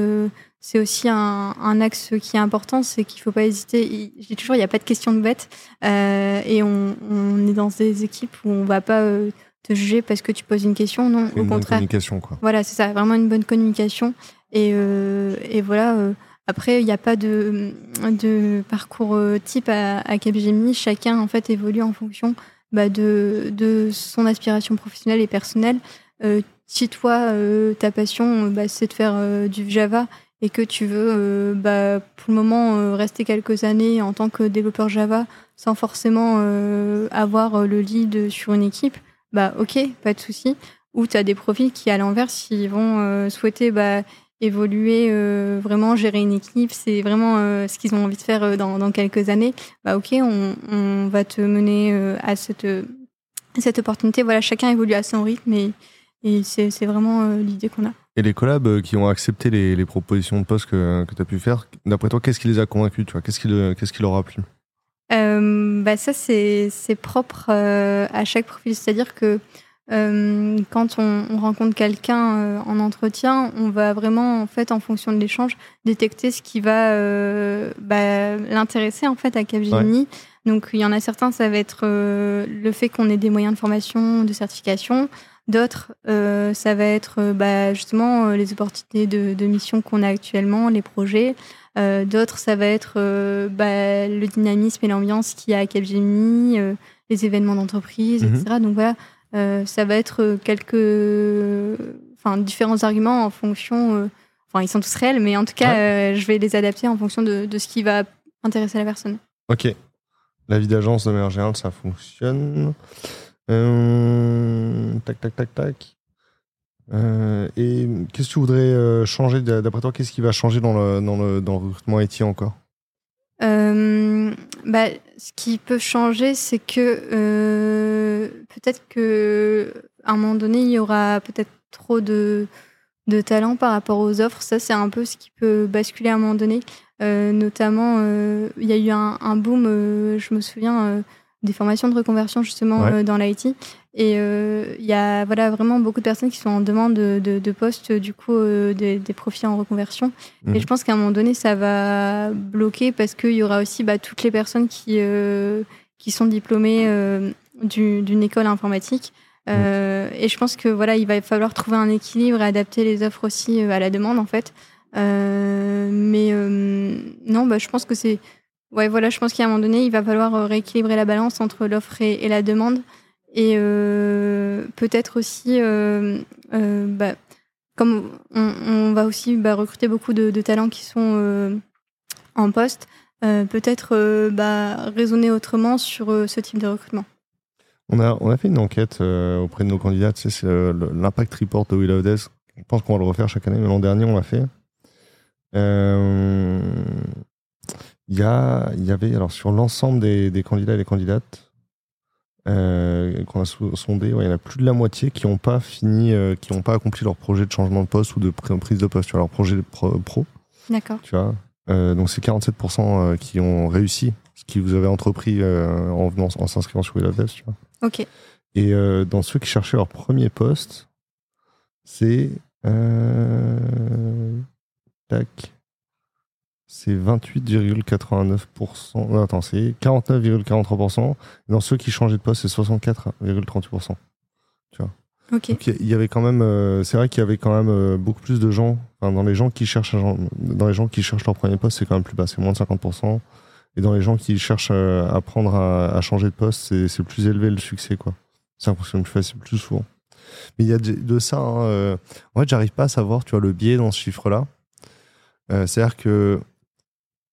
c'est aussi un, un, axe qui est important, c'est qu'il faut pas hésiter. Je dis toujours, il n'y a pas de question de bête. et on, on, est dans des équipes où on va pas te juger parce que tu poses une question. Non, une au bonne communication, quoi. Voilà, c'est ça, vraiment une bonne communication. Et, et voilà après, il n'y a pas de, parcours euh, type à, à, Capgemini. Chacun, en fait, évolue en fonction bah, de, son aspiration professionnelle et personnelle. Euh, si toi, euh, ta passion, bah, c'est de faire du Java et que tu veux, bah, pour le moment, rester quelques années en tant que développeur Java sans forcément avoir le lead sur une équipe, bah ok, pas de souci. Ou tu as des profils qui, à l'inverse, ils vont souhaiter évoluer, euh, vraiment gérer une équipe, c'est vraiment euh, ce qu'ils ont envie de faire euh, dans, dans, quelques années. Bah ok, on, on va te mener à cette, cette opportunité. Voilà, chacun évolue à son rythme et, et c'est vraiment l'idée qu'on a. Et les collabs qui ont accepté les, propositions de poste que, que tu as pu faire, d'après toi, qu'est-ce qui les a convaincus tu vois? Qu'est-ce qui, qu'est-ce qui leur a plu? Bah Ça, c'est propre à chaque profil. C'est-à-dire que euh, quand on, rencontre quelqu'un euh, en entretien, on va vraiment, en fait, en fonction de l'échange, détecter ce qui va euh, bah, l'intéresser en fait à Capgemini. Donc, il y en a certains, ça va être le fait qu'on ait des moyens de formation, de certification. D'autres, ça va être bah, justement les opportunités de, de mission qu'on a actuellement, les projets. D'autres, ça va être bah, le dynamisme et l'ambiance qu'il y a à Capgemini, les événements d'entreprise, etc. Mhm. Donc voilà, euh, ça va être quelques, enfin, différents arguments en fonction. Euh, enfin, ils sont tous réels, mais en tout cas, euh, je vais les adapter en fonction de, de, ce qui va intéresser la personne. Ok. La vie d'agence de manière générale, ça fonctionne. tac, tac, tac, tac. et qu'est-ce que tu voudrais changer d'après toi Qu'est-ce qui va changer dans le, dans le, dans le recrutement IT encore? Bah, ce qui peut changer, c'est que euh, peut-être que à un moment donné, il y aura peut-être trop de, de talent par rapport aux offres. Ça, c'est un peu ce qui peut basculer à un moment donné. Euh, notamment, euh, il y a eu un, un boom, je me souviens, des formations de reconversion justement dans l'IT. Et il y a voilà, vraiment beaucoup de personnes qui sont en demande de, de, postes, du coup, des, des, profils en reconversion. Et mhm. je pense qu'à un moment donné, ça va bloquer parce qu'il y aura aussi bah, toutes les personnes qui, qui sont diplômées d'une école informatique. Euh, et je pense que voilà, il va falloir trouver un équilibre et adapter les offres aussi à la demande en fait. Euh, mais non, bah, je pense que c'est ouais voilà, je pense qu'à un moment donné, il va falloir rééquilibrer la balance entre l'offre et, la demande. Et euh, peut-être aussi, euh, euh, bah, comme on, va aussi bah, recruter beaucoup de, talents qui sont en poste, peut-être bah, raisonner autrement sur ce type de recrutement. On a, fait une enquête auprès de nos candidats, c'est l'impact report de Will of Death. Je pense qu'on va le refaire chaque année, mais l'an dernier, on l'a fait. Il y avait, alors sur l'ensemble des, des, candidats et des candidates, euh, qu'on a sondé, il y en a plus de la moitié qui n'ont pas fini, euh, qui n'ont pas accompli leur projet de changement de poste ou de prise de poste, tu vois, leur projet pro. D'accord. Tu vois, euh, donc c'est 47% qui ont réussi ce qu'ils vous avez entrepris en venant, en s'inscrivant sur Will tu vois. Ok. Et dans ceux qui cherchaient leur premier poste, c'est tac c'est 28,89%. Non, attends, c'est 49,43%. Dans ceux qui changeaient de poste, c'est 64,38%. Tu vois. Ok. Donc, il y avait quand même, euh, c'est vrai qu'il y avait quand même euh, beaucoup plus de gens, dans les gens qui cherchent, dans les gens qui cherchent leur premier poste, c'est quand même plus bas, c'est moins de 50%. Et dans les gens qui cherchent euh, à apprendre à, changer de poste, c'est plus élevé le succès, quoi. Ça fonctionne plus facile, plus souvent. Mais il y a de, ça, hein, en fait, j'arrive pas à savoir, tu vois, le biais dans ce chiffre-là. C'est-à-dire que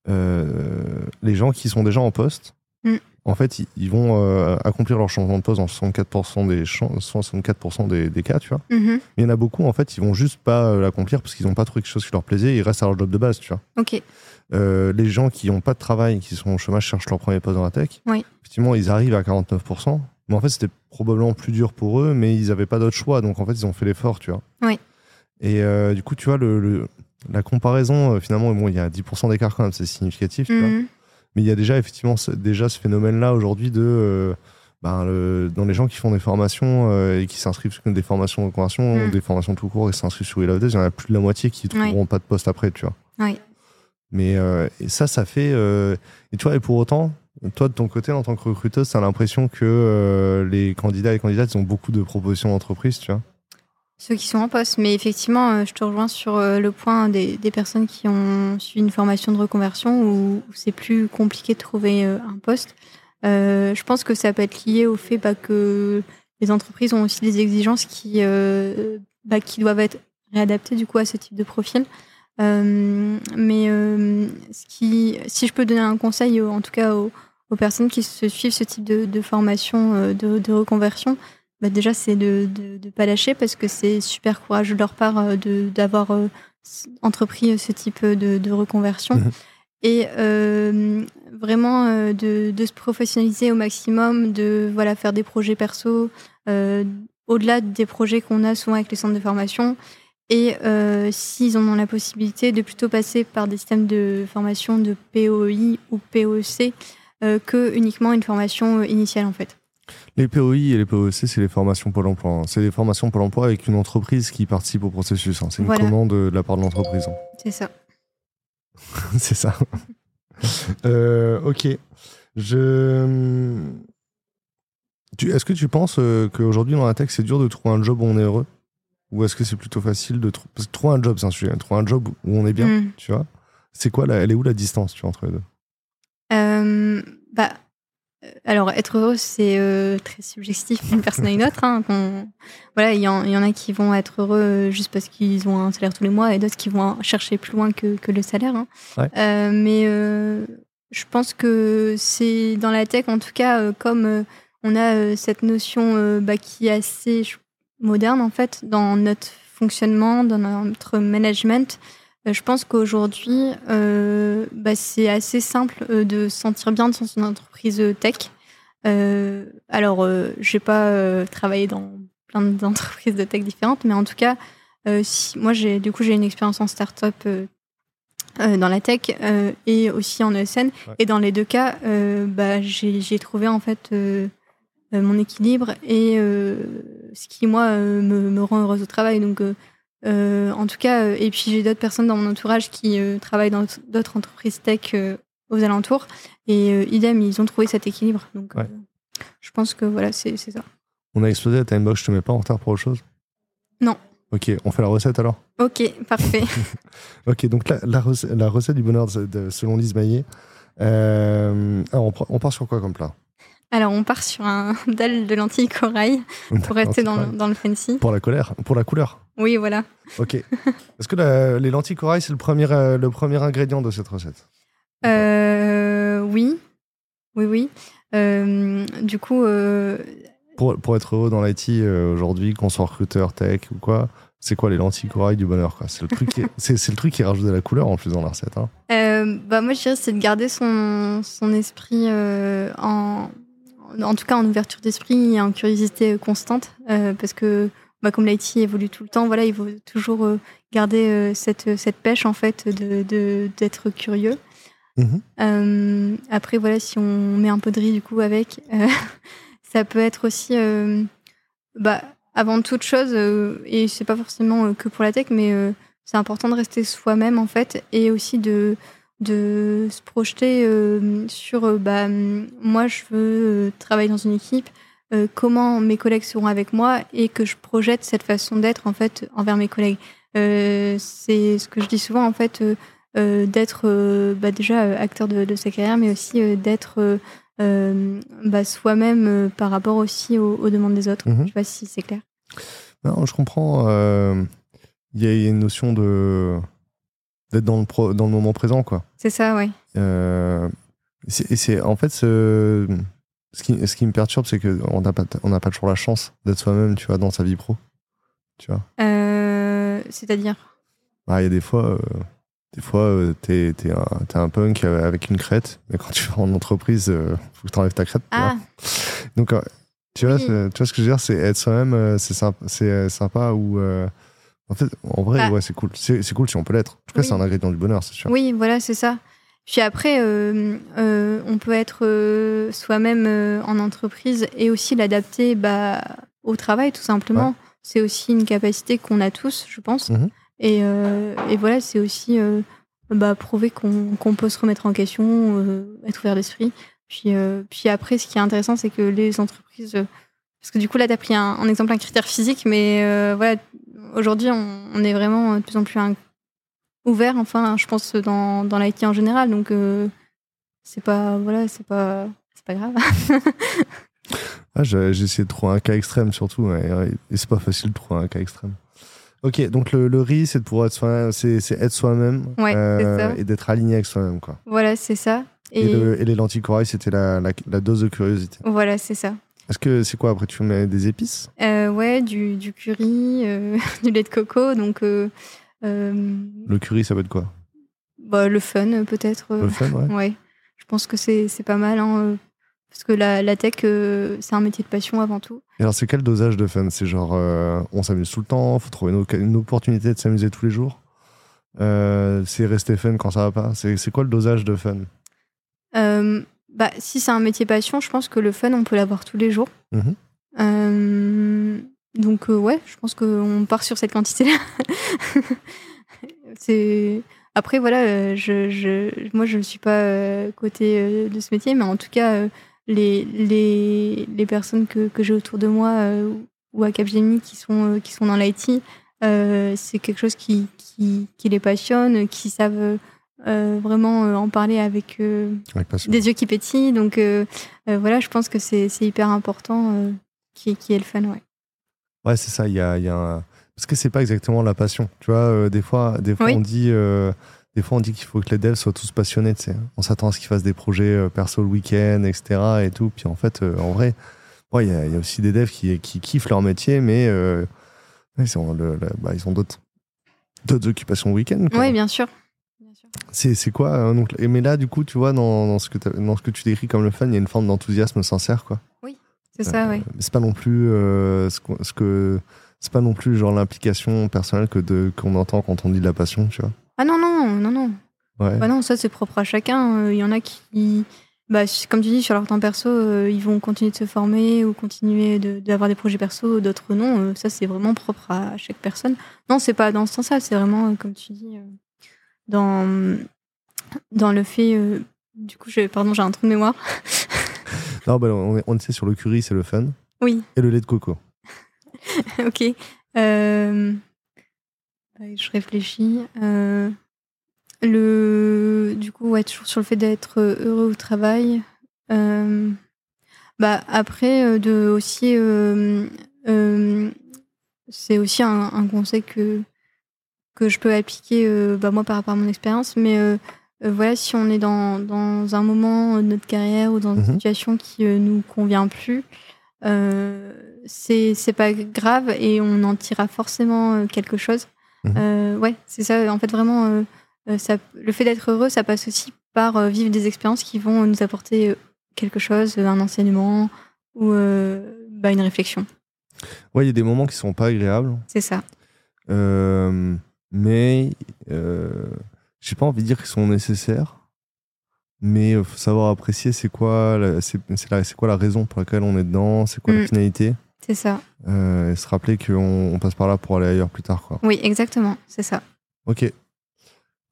les gens qui sont déjà en poste, mm. en fait, ils, vont euh, accomplir leur changement de poste dans 64% des, 64 des, des, cas, tu vois. Mm-hmm. Mais il y en a beaucoup, en fait, ils vont juste pas euh, l'accomplir parce qu'ils n'ont pas trouvé quelque chose qui leur plaisait, ils restent à leur job de base, tu vois. Ok. les gens qui n'ont pas de travail, qui sont au chômage, cherchent leur premier poste dans la tech. Oui. Effectivement, ils arrivent à 49%. Mais en fait, c'était probablement plus dur pour eux, mais ils n'avaient pas d'autre choix. Donc, en fait, ils ont fait l'effort, tu vois. Oui. Et du coup, tu vois, le, la comparaison, euh, finalement, bon, il y a 10% d'écart quand même, c'est significatif. Mhm. Mais il y a déjà effectivement déjà ce phénomène-là aujourd'hui de euh, ben, dans les gens qui font des formations euh, et qui s'inscrivent sur des formations de conversion ou mhm. des formations tout court et s'inscrivent sur Will il y en a plus de la moitié qui ne trouveront pas de poste après, tu vois. Oui. Mais et ça, ça fait. et tu vois, et pour autant, toi de ton côté, en tant que recruteuse, tu as l'impression que les candidats et candidates ont beaucoup de propositions d'entreprise, tu vois. Ceux qui sont en poste. Mais effectivement, euh, je te rejoins sur euh, le point des, personnes qui ont suivi une formation de reconversion où, c'est plus compliqué de trouver euh, un poste. je pense que ça peut être lié au fait bah, que les entreprises ont aussi des exigences qui, bah, qui doivent être réadaptées du coup à ce type de profil. mais si je peux donner un conseil, en tout cas aux, personnes qui suivent ce type de, formation de reconversion, bah déjà, c'est de ne pas lâcher parce que c'est super courageux de leur part euh, d'avoir euh, entrepris euh, ce type de, reconversion. Mhm. Et vraiment de, de, se professionnaliser au maximum, de voilà, faire des projets perso, au-delà des projets qu'on a souvent avec les centres de formation. et s'ils en ont la possibilité de plutôt passer par des systèmes de formation de POI ou POC que uniquement une formation initiale en fait. Les POI et les POC, c'est les formations Pôle emploi. Hein. C'est les formations Pôle emploi avec une entreprise qui participe au processus. Hein. C'est une commande de la part de l'entreprise. Hein. C'est ça. c'est ça. Euh, ok. Je. Est-ce que tu penses euh, qu'aujourd'hui dans la tech, c'est dur de trouver un job où on est heureux? Ou est-ce que c'est plutôt facile de trouver. Parce que trouver un job, c'est un sujet. Trouver un job où on est bien, mm. tu vois? C'est quoi Elle est où la distance tu vois, entre les deux? Euh, Bah alors, être heureux, c'est euh, très subjectif d'une personne à une autre. Hein, voilà, il y, en a qui vont être heureux euh, juste parce qu'ils ont un salaire tous les mois et d'autres qui vont chercher plus loin que, le salaire. Hein. mais je pense que c'est dans la tech, en tout cas, comme on a cette notion bah, qui est assez moderne, en fait, dans notre fonctionnement, dans notre management. Je pense qu'aujourd'hui, bah, c'est assez simple de se sentir bien dans une entreprise tech. Euh, alors, euh, j'ai pas euh, travaillé dans plein d'entreprises de tech différentes, mais en tout cas, si, moi, j'ai du coup, j'ai une expérience en start-up dans la tech et aussi en ESN. Et dans les deux cas, bah, j'ai trouvé en fait mon équilibre et ce qui, moi, me, me, rend heureuse au travail. Donc, en tout cas, et puis j'ai d'autres personnes dans mon entourage qui travaillent dans d'autres entreprises tech aux alentours. Et euh, idem, ils ont trouvé cet équilibre. Donc, euh, je pense que voilà, c'est ça. On a explosé la timebox, je te mets pas en retard pour autre chose? Non. Ok, on fait la recette alors? Ok, parfait. ok, donc la, la, recette, la, recette, du bonheur de, selon Lise Maillet. Euh, on, on, part sur quoi comme plat? Alors, on part sur un dalle de lentilles corail pour rester dans, dans, le fancy. Pour la colère, pour la couleur. Oui, voilà. Ok. Est-ce que les lentilles corail, c'est le premier, le premier ingrédient de cette recette? Euh, oui, oui, oui. Euh, du coup. Euh, pour, pour, être heureux dans l'IT aujourd'hui, qu'on soit recruteur, tech ou quoi, c'est quoi les lentilles corail du bonheur C'est le truc qui c'est, le truc qui rajoute de la couleur en plus dans la recette. Hein. bah moi je dirais c'est de garder son, son esprit en en tout cas en ouverture d'esprit et en curiosité constante parce que bah, comme l'IT évolue tout le temps, voilà, il faut toujours garder cette, cette pêche en fait de, d'être curieux. Mhm. Euh, après, voilà, si on met un peu de riz du coup avec, euh, ça peut être aussi, euh, bah, avant toute chose, et c'est pas forcément que pour la tech, mais c'est important de rester soi-même en fait, et aussi de de se projeter sur bah, moi je veux travailler dans une équipe comment mes collègues seront avec moi et que je projette cette façon d'être en fait envers mes collègues c'est ce que je dis souvent en fait euh, d'être euh, bah, déjà euh, acteur de, sa carrière, mais aussi d'être bah, soi-même par rapport aussi aux, demandes des autres. Mhm. Je ne sais pas si c'est clair. Non, je comprends. Il y, a une notion de d'être dans le, dans le moment présent, quoi. C'est ça, oui. et c'est en fait ce, ce, qui, ce qui me perturbe, c'est qu'on n'a pas, on n'a pas toujours la chance d'être soi-même, tu vois, dans sa vie pro. Tu vois. C'est-à-dire? Bah, Il y a des fois, des fois, euh, t'es es un, un, punk avec une crête, mais quand tu vas en entreprise, euh, faut que tu enlèves ta crête. Ah. Donc, euh, tu, vois, tu vois ce que je veux dire C'est être soi-même, c'est sympa, sympa ou. En fait, en vrai, bah. ouais, c'est cool. C'est cool si on peut l'être. En tout cas, c'est un ingrédient du bonheur, c'est sûr. Oui, voilà, c'est ça. Puis après, on peut être soi-même en entreprise et aussi l'adapter bah, au travail, tout simplement. C'est aussi une capacité qu'on a tous, je pense. Mm-hmm. Et, euh, et voilà, c'est aussi euh, bah, prouver qu'on peut se remettre en question, euh, être ouvert d'esprit. Puis, puis après, ce qui est intéressant, c'est que les entreprises. parce que du coup, là, tu as pris un, exemple, un critère physique, mais voilà, aujourd'hui, on, est vraiment de plus en plus ouvert, enfin, je pense, dans, dans l'IT en général. Donc, c'est pas. Voilà, c'est pas. C'est pas grave. ah, J'ai essayé de trouver un cas extrême, surtout, et, et c'est pas facile de trouver un cas extrême. Ok, donc le, riz, c'est pour être soi c'est être soi-même euh, et d'être aligné avec soi-même, quoi. Voilà, c'est ça. Et, les lentilles corail, c'était la, la, dose de curiosité. Voilà, c'est ça. Est-ce que c'est quoi après Tu mets des épices? Euh, Ouais, du, du curry, euh, du lait de coco, donc. le curry, ça veut être quoi? Bah, le fun, peut-être. Le fun, ouais. ouais. Je pense que c'est pas mal. Hein, parce que la, la tech, euh, c'est un métier de passion avant tout. Et alors, c'est quel dosage de fun? C'est genre, euh, on s'amuse tout le temps, faut trouver une, une opportunité de s'amuser tous les jours? Euh, c'est rester fun quand ça va pas? C'est c'est quoi le dosage de fun? Euh, bah, si c'est un métier passion, je pense que le fun, on peut l'avoir tous les jours. Mhm. Euh, donc, euh, ouais, je pense qu'on part sur cette quantité-là. c'est... Après, voilà, euh, je, je, moi, je ne suis pas euh, côté de ce métier, mais en tout cas, les, les, les personnes que, que j'ai autour de moi ou à Capgemini qui sont, qui sont dans l'IT, c'est quelque chose qui, qui, qui les passionne, qui savent euh, vraiment euh, en parler avec euh, Avec des yeux qui pétillent. Donc euh, euh, voilà, je pense que c'est hyper important qui, qui est le fun. Ouais. Ouais, c'est ça. Il y a, y a un- Parce que c'est pas exactement la passion. Tu vois, des fois, des fois Oui. on dit. Des fois, on dit qu'il faut que les devs soient tous passionnés, tu sais. On s'attend à ce qu'ils fassent des projets perso le week-end, etc. Et tout. Puis en fait, en vrai, ouais, il y, a- il y a aussi des devs qui, qui kiffent leur métier, mais ils ont, le- le- bah, ils ont d'autres, occupations le week-end. Oui, bien sûr. C'est, c'est quoi euh, donc, et Mais là, du coup, tu vois, dans, dans ce que dans ce que tu décris comme le fun, il y a une forme d'enthousiasme sincère, quoi. C'est ça, Euh, oui. mais c'est pas non plus euh, ce, que c'est pas non plus genre l'implication personnelle que de qu'on entend quand on dit de la passion, tu vois. Ah non, non, non, non. Ouais. Bah non, ça c'est propre à chacun. Euh, Il y en a qui, bah, comme tu dis, sur leur temps perso, euh, ils vont continuer de se former ou continuer de- d'avoir des projets perso, d'autres non. Euh, ça c'est vraiment propre à chaque personne. Non, c'est pas dans ce sens-là, c'est vraiment, comme tu dis, dans, dans le fait. euh, du coup, je, pardon, j'ai un trou de mémoire. Non, bah, on, est- on sait sur le curry, c'est le fun Oui, et le lait de coco. ok. Euh, bah, je réfléchis. Euh, le, du coup, ouais, toujours sur le fait d'être heureux au travail. Euh, bah, après, de aussi, c'est aussi un, un conseil que, que je peux appliquer, euh, bah, moi, par rapport à mon expérience. Mais euh, euh, voilà, si on est dans, dans un moment de notre carrière ou dans une Mhm. situation qui euh, nous convient plus, c'est pas grave et on en tirera forcément quelque chose. Euh, ouais, c'est ça. En fait, vraiment, ça, le fait d'être heureux, ça passe aussi par vivre des expériences qui vont nous apporter quelque chose, un enseignement ou bah, une réflexion. Ouais, il y a des moments qui sont pas agréables, C'est ça. euh, mais euh, j'ai pas envie de dire qu'ils sont nécessaires. Mais il faut savoir apprécier c'est quoi, la- c'est c'est la- c'est quoi la raison pour laquelle on est dedans, c'est quoi la Mm. finalité, C'est ça. euh, et se rappeler qu'on on passe par là pour aller ailleurs plus tard, quoi. Oui, exactement. C'est ça. Ok.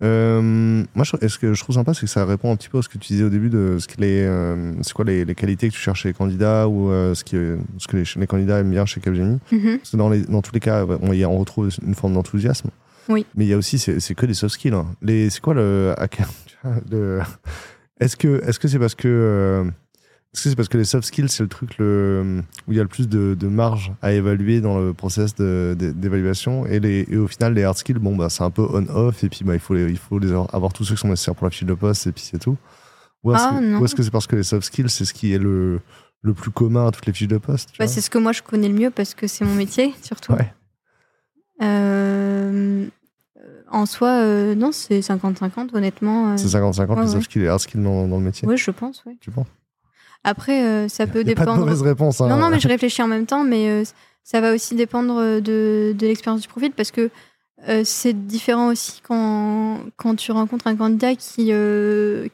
Euh, moi, je, ce que je trouve sympa, c'est que ça répond un petit peu à ce que tu disais au début de ce que les, euh, c'est quoi les, les qualités que tu cherches chez les candidats ou euh, ce, qui, ce que les, les candidats aiment bien chez Capgemini. Mhm. Parce que dans, les, dans tous les cas, on, on retrouve une forme d'enthousiasme. Oui. Mais il y a aussi, c'est que des soft skills. hein. Les, c'est quoi le, le- est-ce que, est-ce que c'est parce que, euh, est-ce que c'est parce que les soft skills c'est le truc le, où il y a le plus de, de marge à évaluer dans le process d'évaluation et, les, et au final les hard skills, bon bah c'est un peu on-off et puis bah il faut les, il faut les avoir, avoir tous ceux qui sont nécessaires pour la fiche de poste et puis c'est tout. Ou est-ce Ah, que, ou est-ce que c'est parce que les soft skills c'est ce qui est le, le plus commun à toutes les fiches de poste Bah, c'est ce que moi je connais le mieux parce que c'est mon métier, surtout. Ouais. Euh, en soi, euh, non, c'est 50-50, honnêtement. euh, C'est 50-50 Ouais, les soft skills et hard skills dans, dans le métier. ouais, je pense. Tu penses? Après, euh, ça peut a pas de dépendre. mauvaise réponse. Hein. Non, non, mais je réfléchis en même temps, mais euh, ça va aussi dépendre de, de l'expérience du profil parce que euh, c'est différent aussi quand, quand tu rencontres un candidat qui,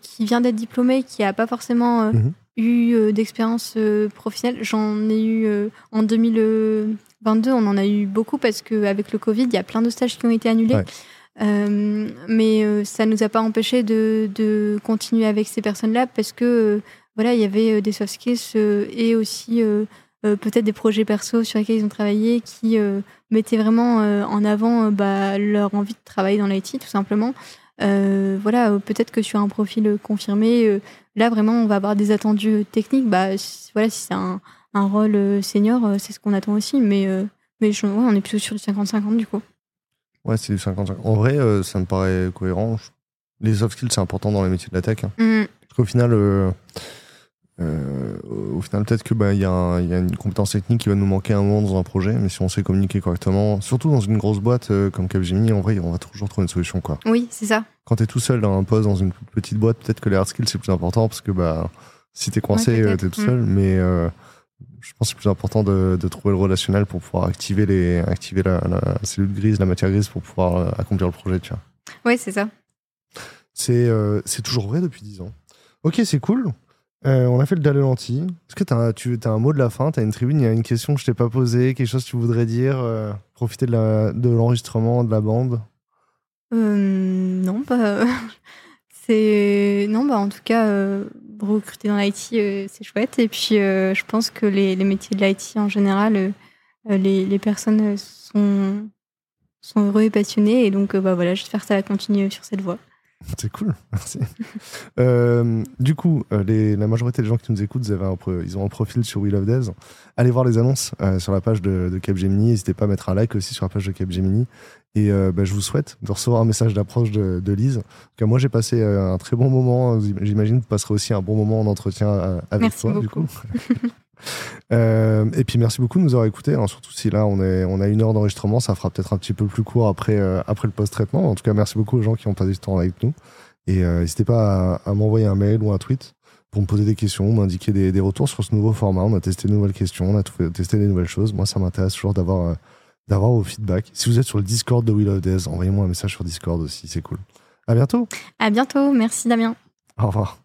qui vient d'être diplômé, qui n'a pas forcément Mhm. Eu euh, d'expérience euh, professionnelle. J'en ai eu euh, en 2022, on en a eu beaucoup parce qu'avec le Covid, il y a plein de stages qui ont été annulés. Ouais. Euh, mais euh, ça nous a pas empêché de, de continuer avec ces personnes-là parce que euh, voilà, il y avait des soft skills et aussi peut-être des projets perso sur lesquels ils ont travaillé qui mettaient vraiment en avant bah, leur envie de travailler dans l'IT, tout simplement. Voilà, peut-être que sur un profil confirmé, là vraiment on va avoir des attendus euh, techniques. Bah, si- voilà, si c'est un, un rôle euh, senior, euh, c'est ce qu'on attend aussi. Mais, mais je- ouais, on est plutôt sur du 50-50 du coup. Ouais, c'est du 50 En vrai, ça me paraît cohérent. Les soft skills, c'est important dans les métiers de la tech. hein. Mhm. Parce qu'au final, euh, au final, peut-être que bah, y, a y a une compétence technique qui va nous manquer un moment dans un projet, mais si on sait communiquer correctement, surtout dans une grosse boîte euh, comme Capgemini, en vrai, on va toujours trouver une solution. Quoi. Oui, c'est ça. Quand tu es tout seul dans un poste dans une petite boîte, peut-être que les hard skills c'est plus important parce que bah Si t'es coincé, Ouais, euh, t'es peut-être. tout Mm. seul, mais euh, je pense que c'est plus important de, de trouver le relationnel pour pouvoir activer, les, activer la, la cellule grise, la matière grise pour pouvoir accomplir le projet, tu vois. Ouais, c'est ça. C'est c'est toujours vrai depuis 10 ans. Ok, c'est cool. Euh, on a fait le dalle lentille. Est-ce que tu as un mot de la fin? T'as une tribune? Il y a une question que je t'ai pas posée Quelque chose que tu voudrais dire euh, Profiter de l'enregistrement, de la bande? Euh, non, bah, c'est non, bah en tout cas, recruter dans l'IT, c'est chouette. Et puis, je pense que les, métiers de l'IT en général, les, personnes sont sont heureux et passionnés. Et donc, bah voilà, j'espère que ça va continuer sur cette voie. C'est cool, merci. Euh, du coup, euh, les- la majorité des gens qui nous écoutent, ils, avaient un ils ont un profil sur We Love Devs. Allez voir les annonces euh, sur la page de, de Capgemini. N'hésitez pas à mettre un like aussi sur la page de Capgemini. Et euh, bah, je vous souhaite de recevoir un message d'approche de, de Lise. En tout cas, moi, j'ai passé un très bon moment. J'imagine que vous passerez aussi un bon moment en entretien avec Merci toi, du beaucoup. coup. Euh, et puis merci beaucoup de nous avoir écoutés, hein, surtout si là on, est, on a une heure d'enregistrement, ça fera peut-être un petit peu plus court après, euh, après le post-traitement. En tout cas, merci beaucoup aux gens qui ont passé ce temps avec nous. Et euh, n'hésitez pas à, à m'envoyer un mail ou un tweet pour me poser des questions, m'indiquer des, des retours sur ce nouveau format. On a testé de nouvelles questions, on a testé des nouvelles choses. Moi, ça m'intéresse toujours d'avoir d'avoir vos feedbacks. Si vous êtes sur le Discord de Will of Days, envoyez-moi un message sur Discord aussi, c'est cool. À bientôt. À bientôt. Merci Damien. Au revoir.